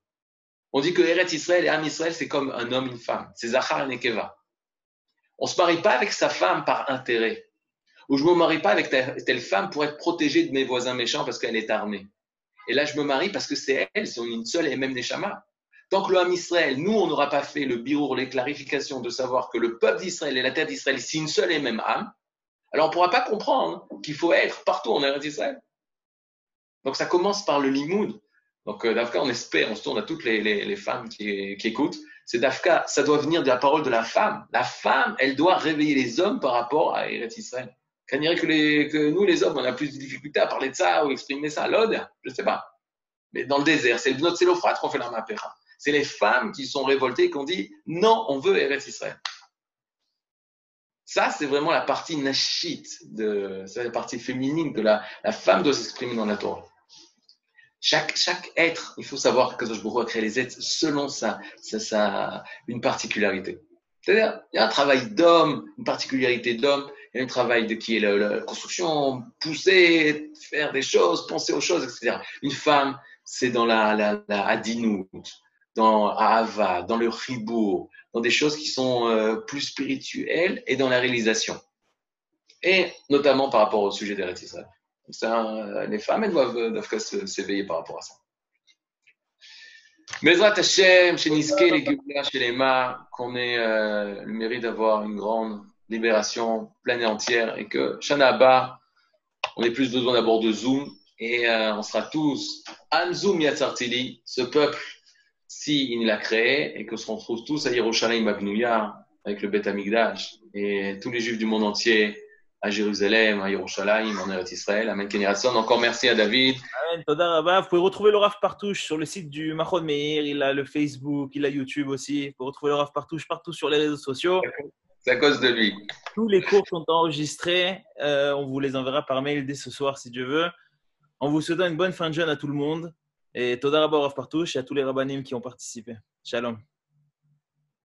On dit que Eretz Israël et Am Israël, c'est comme un homme, une femme. C'est Zachar et Nekeva. On se marie pas avec sa femme par intérêt. Ou je ne me marie pas avec telle femme pour être protégé de mes voisins méchants parce qu'elle est armée. Et là je me marie parce que c'est elle, c'est une seule et même Neshama. Tant que le Ham Israël, nous, on n'aura pas fait le birour, les clarifications de savoir que le peuple d'Israël et la terre d'Israël, c'est une seule et même âme, alors on ne pourra pas comprendre qu'il faut être partout en Eretz Israël. Donc ça commence par le limoud. Donc euh, Dafka, on espère, on se tourne à toutes les, femmes qui, écoutent. C'est Dafka, ça doit venir de la parole de la femme. La femme, elle doit réveiller les hommes par rapport à Eretz Israël. Qu'on dirait que, que, nous, les hommes, on a plus de difficultés à parler de ça ou exprimer ça. L'ode, je ne sais pas. Mais dans le désert, c'est notre Célophrate qu'on fait la mapéra. C'est les femmes qui sont révoltées et qui ont dit non, on veut Eretz Israël. Ça, c'est vraiment la partie nashit, c'est la partie féminine que la, femme doit s'exprimer dans la Torah. Chaque, être, il faut savoir que je a créé les êtres selon ça, ça, ça une particularité. C'est-à-dire, il y a un travail d'homme, une particularité d'homme, il y a un travail de qui est la, construction, pousser, faire des choses, penser aux choses, etc. Une femme, c'est dans la, la, la adinout, dans Ahava, dans le ribour, dans des choses qui sont euh, plus spirituelles et dans la réalisation. Et notamment par rapport au sujet des Israël. Euh, les femmes, elles doivent, euh, doivent s'éveiller par rapport à ça. Bezrat Hashem, chez Niske, les Géoula, chez les Ma, qu'on ait le mérite d'avoir une grande libération pleine et entière et que Shana on ait plus besoin d'abord de Zoom et on sera tous Anzoum Yatzartili, ce peuple s'il l'a créé et que se retrouve tous à Yerushalayim Abnouya avec le Beth Amigdash et tous les juifs du monde entier à Jérusalem, à Yerushalayim, en Eretz Israël. Amen, Kenyatson. Encore merci à David. Amen, Toda Vous pouvez retrouver le Rav Partouche sur le site du Mahon Meir. Il a le Facebook, il a YouTube aussi. Vous pouvez retrouver le Rav Partouche partout sur les réseaux sociaux. À cause de lui. Tous les cours sont enregistrés. Euh, on vous les enverra par mail dès ce soir si Dieu veut. On vous souhaite une bonne fin de jeûne à tout le monde. Et Toda Rabba Partouche et à tous les rabbanim qui ont participé. Shalom.